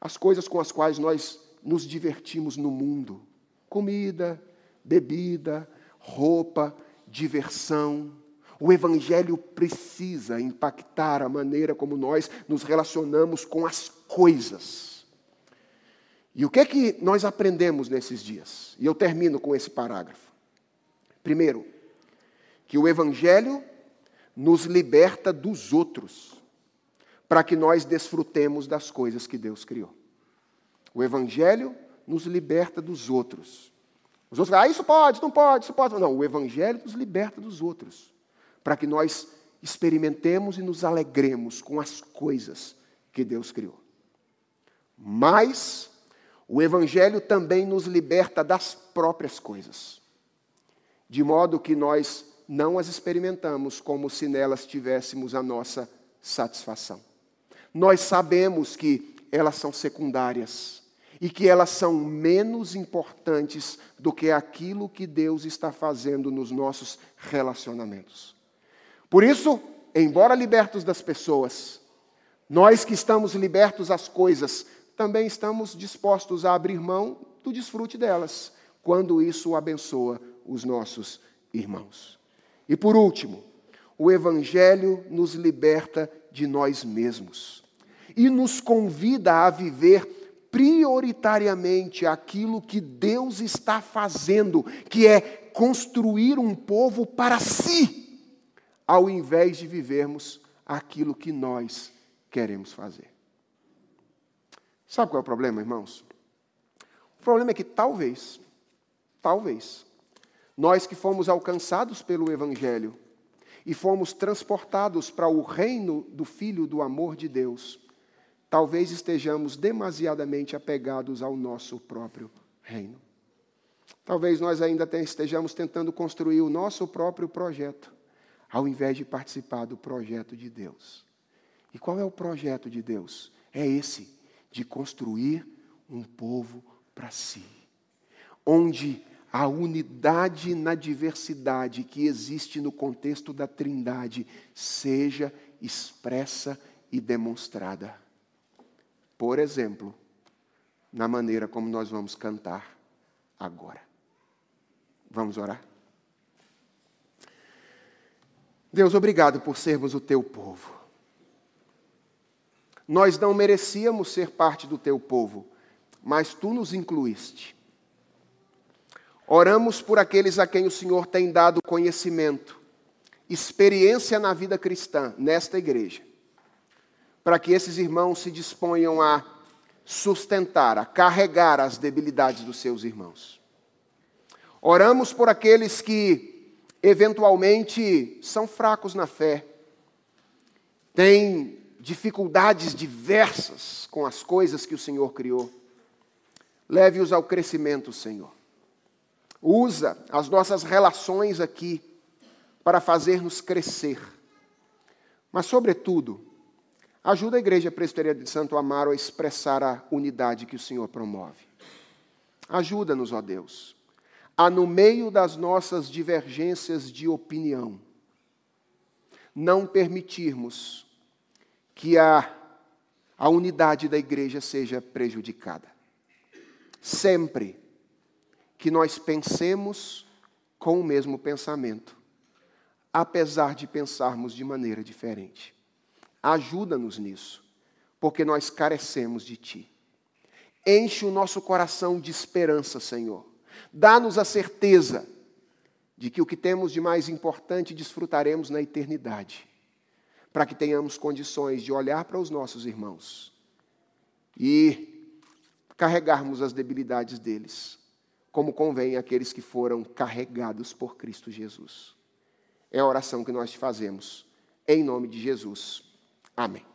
[SPEAKER 1] As coisas com as quais nós nos divertimos no mundo: comida, bebida, roupa, diversão. O Evangelho precisa impactar a maneira como nós nos relacionamos com as coisas. E o que é que nós aprendemos nesses dias? E eu termino com esse parágrafo. Primeiro, que o Evangelho nos liberta dos outros, para que nós desfrutemos das coisas que Deus criou. O Evangelho nos liberta dos outros. Os outros falam, ah, isso pode, não pode, isso pode. Não, o Evangelho nos liberta dos outros para que nós experimentemos e nos alegremos com as coisas que Deus criou. Mas o Evangelho também nos liberta das próprias coisas, de modo que nós não as experimentamos como se nelas tivéssemos a nossa satisfação. Nós sabemos que elas são secundárias e que elas são menos importantes do que aquilo que Deus está fazendo nos nossos relacionamentos. Por isso, embora libertos das pessoas, nós que estamos libertos às coisas, também estamos dispostos a abrir mão do desfrute delas, quando isso abençoa os nossos irmãos. E por último, o Evangelho nos liberta de nós mesmos e nos convida a viver prioritariamente aquilo que Deus está fazendo, que é construir um povo para si ao invés de vivermos aquilo que nós queremos fazer. Sabe qual é o problema, irmãos? O problema é que talvez, talvez, nós que fomos alcançados pelo Evangelho e fomos transportados para o reino do Filho do amor de Deus, talvez estejamos demasiadamente apegados ao nosso próprio reino. Talvez nós ainda estejamos tentando construir o nosso próprio projeto ao invés de participar do projeto de Deus. E qual é o projeto de Deus? É esse, de construir um povo para si, onde a unidade na diversidade que existe no contexto da Trindade seja expressa e demonstrada. Por exemplo, na maneira como nós vamos cantar agora. Vamos orar? Deus, obrigado por sermos o teu povo. Nós não merecíamos ser parte do teu povo, mas tu nos incluíste. Oramos por aqueles a quem o Senhor tem dado conhecimento, experiência na vida cristã, nesta igreja, para que esses irmãos se disponham a sustentar, a carregar as debilidades dos seus irmãos. Oramos por aqueles que eventualmente são fracos na fé, têm dificuldades diversas com as coisas que o Senhor criou. Leve-os ao crescimento, Senhor. Usa as nossas relações aqui para fazer-nos crescer. Mas, sobretudo, ajuda a Igreja Presbiteriana de Santo Amaro a expressar a unidade que o Senhor promove. Ajuda-nos, ó Deus a, no meio das nossas divergências de opinião, não permitirmos que a, a unidade da igreja seja prejudicada. Sempre que nós pensemos com o mesmo pensamento, apesar de pensarmos de maneira diferente. Ajuda-nos nisso, porque nós carecemos de Ti. Enche o nosso coração de esperança, Senhor Dá-nos a certeza de que o que temos de mais importante desfrutaremos na eternidade, para que tenhamos condições de olhar para os nossos irmãos e carregarmos as debilidades deles, como convém àqueles que foram carregados por Cristo Jesus. É a oração que nós te fazemos. Em nome de Jesus. Amém.